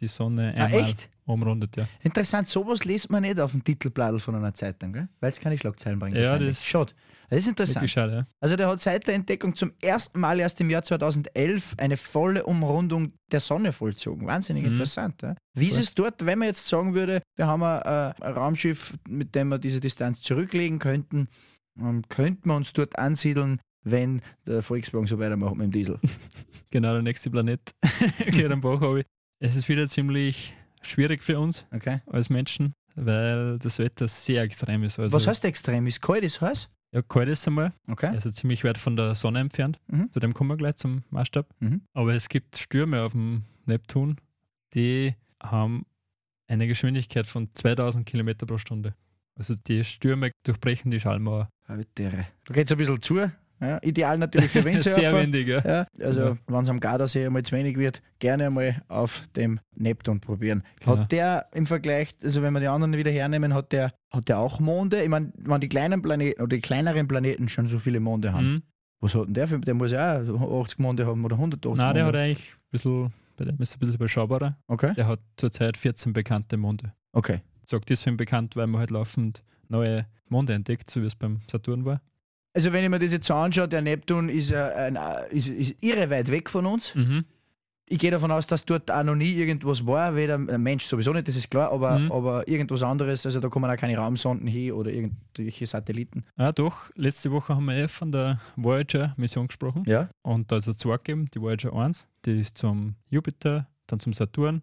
die Sonne Ah, einmal echt? umrundet. Ja, Interessant, sowas liest man nicht auf dem Titelblatt von einer Zeitung, weil es keine Schlagzeilen bringt. Ja, das- Schade. Das ist interessant. schade. Ja. Also der hat seit der Entdeckung zum ersten Mal erst im Jahr 2011 eine volle Umrundung der Sonne vollzogen. Wahnsinnig Mhm. interessant. Ja? Wie ist Voll. es dort, wenn man jetzt sagen würde, wir haben ein, äh, ein Raumschiff, mit dem wir diese Distanz zurücklegen könnten, ähm, könnten wir uns dort ansiedeln? Wenn der Volkswagen so weitermacht mit dem Diesel. *laughs* Genau, der nächste Planet geht am Bach runter. Es ist wieder ziemlich schwierig für uns Okay. als Menschen, weil das Wetter sehr extrem ist. Also, Was heißt extrem? Ist kalt, ist heiß? Ja, kalt ist einmal. Okay. Also ziemlich weit von der Sonne entfernt. Mhm. Zu dem kommen wir gleich zum Maßstab. Mhm. Aber es gibt Stürme auf dem Neptun, die haben eine Geschwindigkeit von 2000 Kilometer pro Stunde. Also die Stürme durchbrechen die Schallmauer. Da geht es ein bisschen zu. Ja, ideal natürlich für *laughs* Sehr Windsurfer. windig, ja. Ja, also Ja. wenn es am Gardasee einmal zu wenig wird, gerne einmal auf dem Neptun probieren. Genau. Hat der im Vergleich, also wenn wir die anderen wieder hernehmen, hat der, hat der auch Monde? Ich meine, wenn die kleinen Planeten oder die kleineren Planeten schon so viele Monde haben, Mhm. was hat denn der für, der muss ja auch 80 Monde haben oder 180 Nein, der hat Monde. eigentlich ein bisschen, bei dem ist er ein bisschen überschaubarer. Okay, Der hat zurzeit 14 bekannte Monde. okay. Sage deswegen bekannt, weil man halt laufend neue Monde entdeckt, so wie es beim Saturn war. Also wenn ich mir das jetzt so anschaue, der Neptun ist, äh, ein, äh, ist, ist irre weit weg von uns. Mhm. Ich gehe davon aus, dass dort auch noch nie irgendwas war, weder ein Mensch sowieso nicht, das ist klar, aber, Mhm. aber irgendwas anderes, also da kommen auch keine Raumsonden hin oder irgendwelche Satelliten. Ah, doch. Letzte Woche haben wir eh von der Voyager-Mission gesprochen. Ja. Und da ist es zwei gegeben, die Voyager 1, die ist zum Jupiter, dann zum Saturn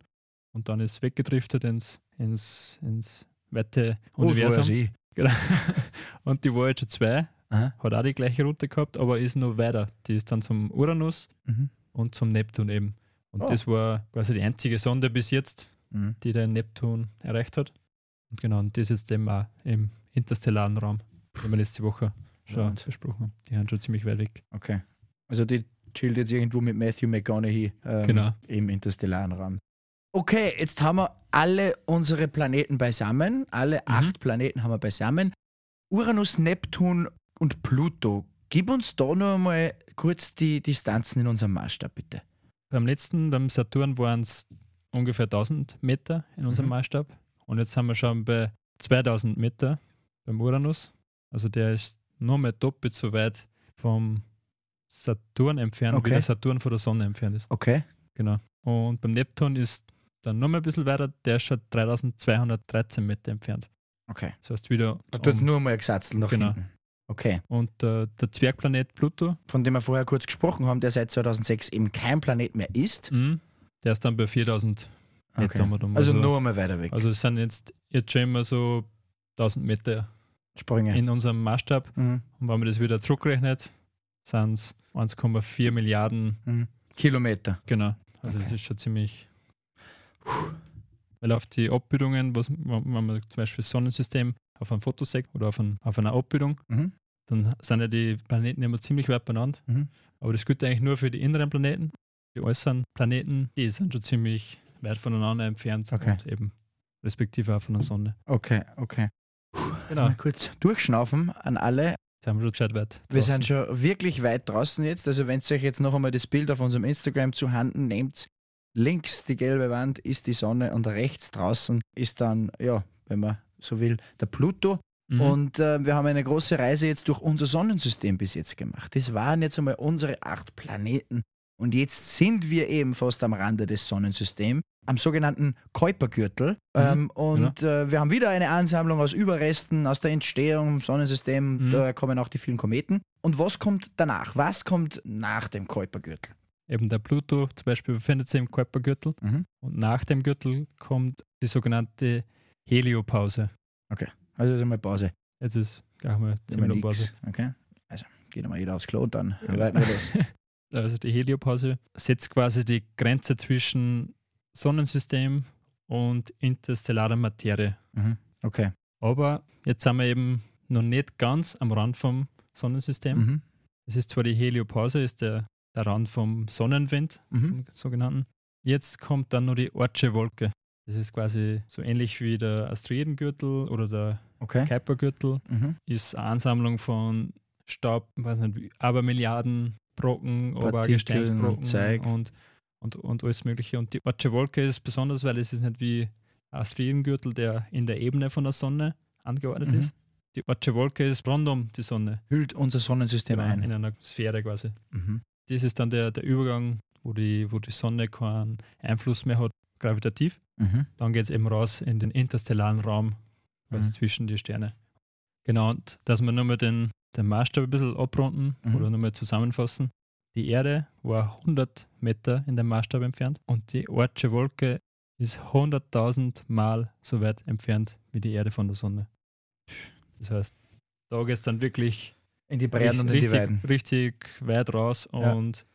und dann ist weggedriftet ins, ins, ins weite Universum. sie. Genau. *laughs* Und die Voyager 2 Aha. hat auch die gleiche Route gehabt, aber ist noch weiter. Die ist dann zum Uranus Mhm. und zum Neptun eben. Und Oh. das war quasi die einzige Sonde bis jetzt, Mhm. die den Neptun erreicht hat. Und genau, und das ist jetzt eben auch im interstellaren Raum, den wir letzte Woche schon Right. besprochen haben. Die haben schon ziemlich weit weg. Okay. Also die chillt jetzt irgendwo mit Matthew McConaughey ähm, Genau. im interstellaren Raum. Okay, jetzt haben wir alle unsere Planeten beisammen. Alle Mhm. acht Planeten haben wir beisammen. Uranus, Neptun und Pluto. Gib uns da noch einmal kurz die Distanzen in unserem Maßstab, bitte. Beim letzten, beim Saturn, waren es ungefähr 1000 Meter in unserem Mhm. Maßstab. Und jetzt haben wir schon bei 2000 Meter beim Uranus. Also der ist nur mehr doppelt so weit vom Saturn entfernt, Okay. wie der Saturn von der Sonne entfernt ist. Okay. Genau. Und beim Neptun ist dann noch mal ein bisschen weiter, der ist schon 3213 Meter entfernt. Okay. Das heißt wieder. Da tut um- nur mal gesetzt nach Genau. hinten. Okay. und äh, der Zwergplanet Pluto, Von dem wir vorher kurz gesprochen haben, der seit 2006 eben kein Planet mehr ist. mh, der ist dann bei 4000 Meter. Okay. um um. Also nur einmal weiter weg. Also es sind jetzt, jetzt schon immer so 1000 Meter Sprünge. in unserem Maßstab. Mhm. Und wenn man das wieder zurückrechnet, sind es 1,4 Milliarden. Mhm. Kilometer. Genau. Also Okay. das ist schon ziemlich. Weil auf die Abbildungen, was, wenn wenn man zum Beispiel das Sonnensystem auf einem Foto sieht oder auf, ein, auf einer Abbildung, Mhm. Dann sind ja die Planeten immer ziemlich weit beieinander. Mhm. Aber das gilt eigentlich nur für die inneren Planeten. Die äußeren Planeten, die sind schon ziemlich weit voneinander entfernt Okay. und eben respektive auch von der Sonne. Okay, okay. Genau, Mal kurz durchschnaufen an alle. haben wir schon weit. Wir sind schon wirklich weit draußen jetzt. Also wenn ihr euch jetzt noch einmal das Bild auf unserem Instagram zu Handen nehmt, links die gelbe Wand ist die Sonne und rechts draußen ist dann, ja, wenn man so will, der Pluto. Mhm. Und äh, wir haben eine große Reise jetzt durch unser Sonnensystem bis jetzt gemacht. Das waren jetzt einmal unsere acht Planeten. Und jetzt sind wir eben fast am Rande des Sonnensystems, am sogenannten Kuipergürtel. Ähm, und äh, wir haben wieder eine Ansammlung aus Überresten, aus der Entstehung im Sonnensystem. Mhm. Da kommen auch die vielen Kometen. Und was kommt danach? Was kommt nach dem Kuipergürtel? Eben der Pluto zum Beispiel befindet sich im Kuipergürtel Mhm. und nach dem Gürtel kommt die sogenannte Heliopause. Also ist einmal Pause. Jetzt ist gleich mal Ist einmal ziemlich Pause. Okay. Also geht einmal jeder aufs Klo und dann weiten wir das. *laughs* Also die Heliopause setzt quasi die Grenze zwischen Sonnensystem und interstellarer Materie. Mhm. Okay. Aber jetzt sind wir eben noch nicht ganz am Rand vom Sonnensystem. Mhm. Es ist zwar die Heliopause, ist der, der Rand vom Sonnenwind, Mhm. vom sogenannten. Jetzt kommt dann nur die Ortsche Wolke. Das ist quasi so ähnlich wie der Asteroidengürtel oder der Okay. Kuipergürtel. Mhm. Ist eine Ansammlung von Staub, weiß nicht, wie- Abermilliarden Brocken, aber Gesteinsbrocken Zeug. und, und, und alles Mögliche. Und die Ortsche Wolke ist besonders, weil es ist nicht wie ein Asteroidengürtel, der in der Ebene von der Sonne angeordnet Mhm. ist. Die Ortsche Wolke ist rund um die Sonne, Hüllt unser Sonnensystem genau, ein. in einer Sphäre quasi. Mhm. Das ist dann der, der Übergang, wo die, wo die Sonne keinen Einfluss mehr hat, gravitativ. Mhm. Dann geht es eben raus in den interstellaren Raum, quasi Mhm. zwischen die Sterne. Genau, und dass wir nur mal den den Maßstab ein bisschen abrunden Mhm. oder nochmal zusammenfassen. Die Erde war 100 Meter in dem Maßstab entfernt und die Ortsche Wolke ist 100.000 Mal so weit entfernt wie die Erde von der Sonne. Das heißt, da geht es dann wirklich In die Breiten und in die richtig, Weiden. richtig weit raus Ja. und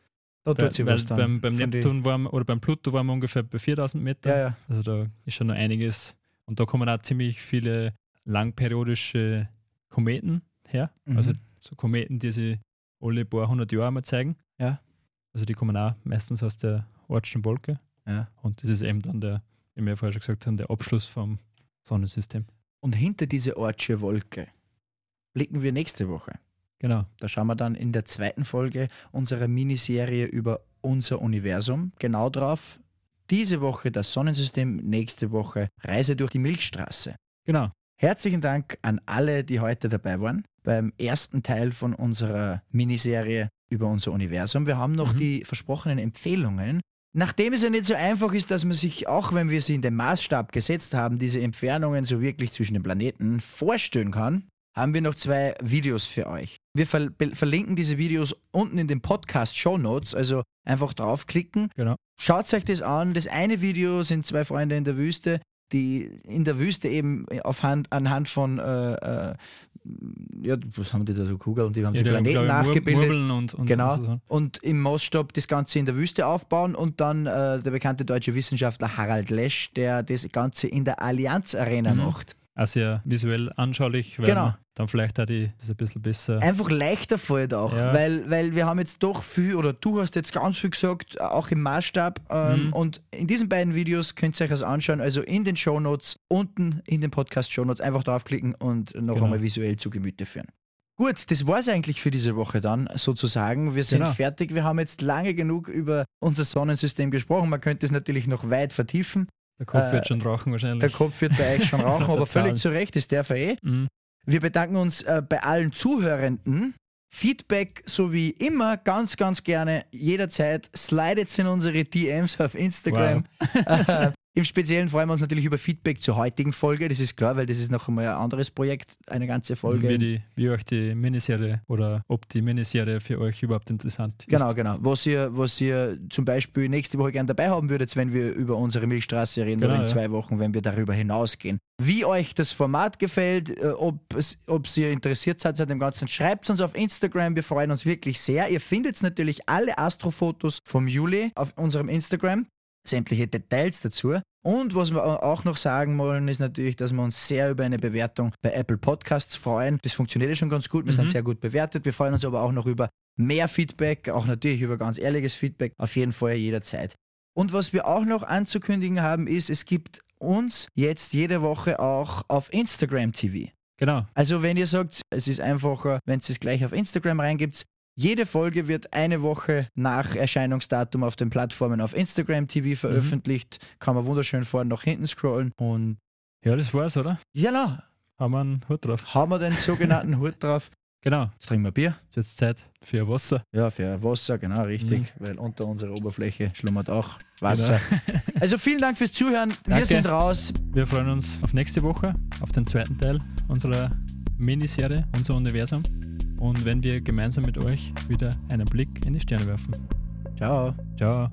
Da tut sich was dann. beim, beim Neptun waren wir, oder beim Pluto waren wir ungefähr bei 4000 Meter. Ja, ja. Also da ist schon noch einiges. Und da kommen auch ziemlich viele langperiodische Kometen her. Mhm. Also so Kometen, die sich alle paar hundert Jahre mal zeigen. Ja. Also die kommen auch meistens aus der Ortschen Wolke. Ja. Und das ist eben dann der, wie wir vorher schon gesagt haben, der Abschluss vom Sonnensystem. Und hinter diese Ortsche Wolke blicken wir nächste Woche. Genau. Da schauen wir dann in der zweiten Folge unserer Miniserie über unser Universum genau drauf. Diese Woche das Sonnensystem, nächste Woche Reise durch die Milchstraße. Genau. Herzlichen Dank an alle, die heute dabei waren beim ersten Teil von unserer Miniserie über unser Universum. Wir haben noch Mhm. die versprochenen Empfehlungen. Nachdem es ja nicht so einfach ist, dass man sich, auch wenn wir sie in den Maßstab gesetzt haben, diese Entfernungen so wirklich zwischen den Planeten vorstellen kann, haben wir noch zwei Videos für euch. Wir ver verlinken diese Videos unten in den Podcast Show Notes, also einfach draufklicken. Genau. Schaut euch das an. Das eine Video sind zwei Freunde in der Wüste, die in der Wüste eben auf Hand, anhand von, äh, äh, ja, was haben die da so Kugel und die haben Ja, die die haben, Planeten Mur- nachgebildet Murbeln und, und Genau. so. und im Maßstab das Ganze in der Wüste aufbauen und dann äh, der bekannte deutsche Wissenschaftler Harald Lesch, der das Ganze in der Allianz Arena Mhm. macht. Auch sehr visuell anschaulich, weil Genau. dann vielleicht auch die, das ein bisschen besser. Einfach leichter fällt auch, Ja. weil, weil wir haben jetzt doch viel, oder du hast jetzt ganz viel gesagt, auch im Maßstab. Ähm, Mhm. Und in diesen beiden Videos könnt ihr euch das anschauen, also in den Shownotes, unten in den Podcast-Shownotes einfach draufklicken und noch Genau. einmal visuell zu Gemüte führen. Gut, das war es eigentlich für diese Woche dann sozusagen. Wir sind Genau. fertig. Wir haben jetzt lange genug über unser Sonnensystem gesprochen. Man könnte es natürlich noch weit vertiefen. Der Kopf äh, wird schon rauchen wahrscheinlich. Der Kopf wird bei euch schon rauchen, *laughs* aber Der völlig zu Recht, das darf er eh. Mhm. Wir bedanken uns äh, bei allen Zuhörenden. Feedback so wie immer ganz, ganz gerne jederzeit. Slidet in unsere DMs auf Instagram. *laughs* Äh, Im Speziellen freuen wir uns natürlich über Feedback zur heutigen Folge. Das ist klar, weil das ist noch einmal ein anderes Projekt, eine ganze Folge. Wie, die, wie euch die Miniserie oder ob die Miniserie für euch überhaupt interessant ist. Genau, genau. Was ihr, was ihr zum Beispiel nächste Woche gerne dabei haben würdet, wenn wir über unsere Milchstraße reden Genau, oder in ja. zwei Wochen, wenn wir darüber hinausgehen. Wie euch das Format gefällt, äh, ob, es, ob ihr interessiert seid an dem Ganzen, schreibt uns auf Instagram. Wir freuen uns wirklich sehr. Ihr findet natürlich alle Astrofotos vom Juli auf unserem Instagram. Sämtliche Details dazu. Und was wir auch noch sagen wollen, ist natürlich, dass wir uns sehr über eine Bewertung bei Apple Podcasts freuen. Das funktioniert ja schon ganz gut. Wir sind Mhm. sehr gut bewertet. Wir freuen uns aber auch noch über mehr Feedback, auch natürlich über ganz ehrliches Feedback, auf jeden Fall jederzeit. Und was wir auch noch anzukündigen haben, ist, es gibt uns jetzt jede Woche auch auf Instagram TV. Genau. Also wenn ihr sagt, es ist einfacher, wenn es es gleich auf Instagram reingibt, jede Folge wird eine Woche nach Erscheinungsdatum auf den Plattformen auf Instagram TV veröffentlicht. Kann man wunderschön vorne nach hinten scrollen. Und Ja, das war's, oder? ja, na, Haben wir einen Hut drauf. haben wir den sogenannten *laughs* Hut drauf. Genau. Jetzt trinken wir Bier. Jetzt ist Zeit für Wasser. Ja, für Wasser, genau, richtig. Mhm. Weil unter unserer Oberfläche schlummert auch Wasser. Genau. *laughs* Also vielen Dank fürs Zuhören. Wir Danke. sind raus. Wir freuen uns auf nächste Woche, auf den zweiten Teil unserer Miniserie, unser Universum. Und wenn wir gemeinsam mit euch wieder einen Blick in die Sterne werfen. Ciao. Ciao.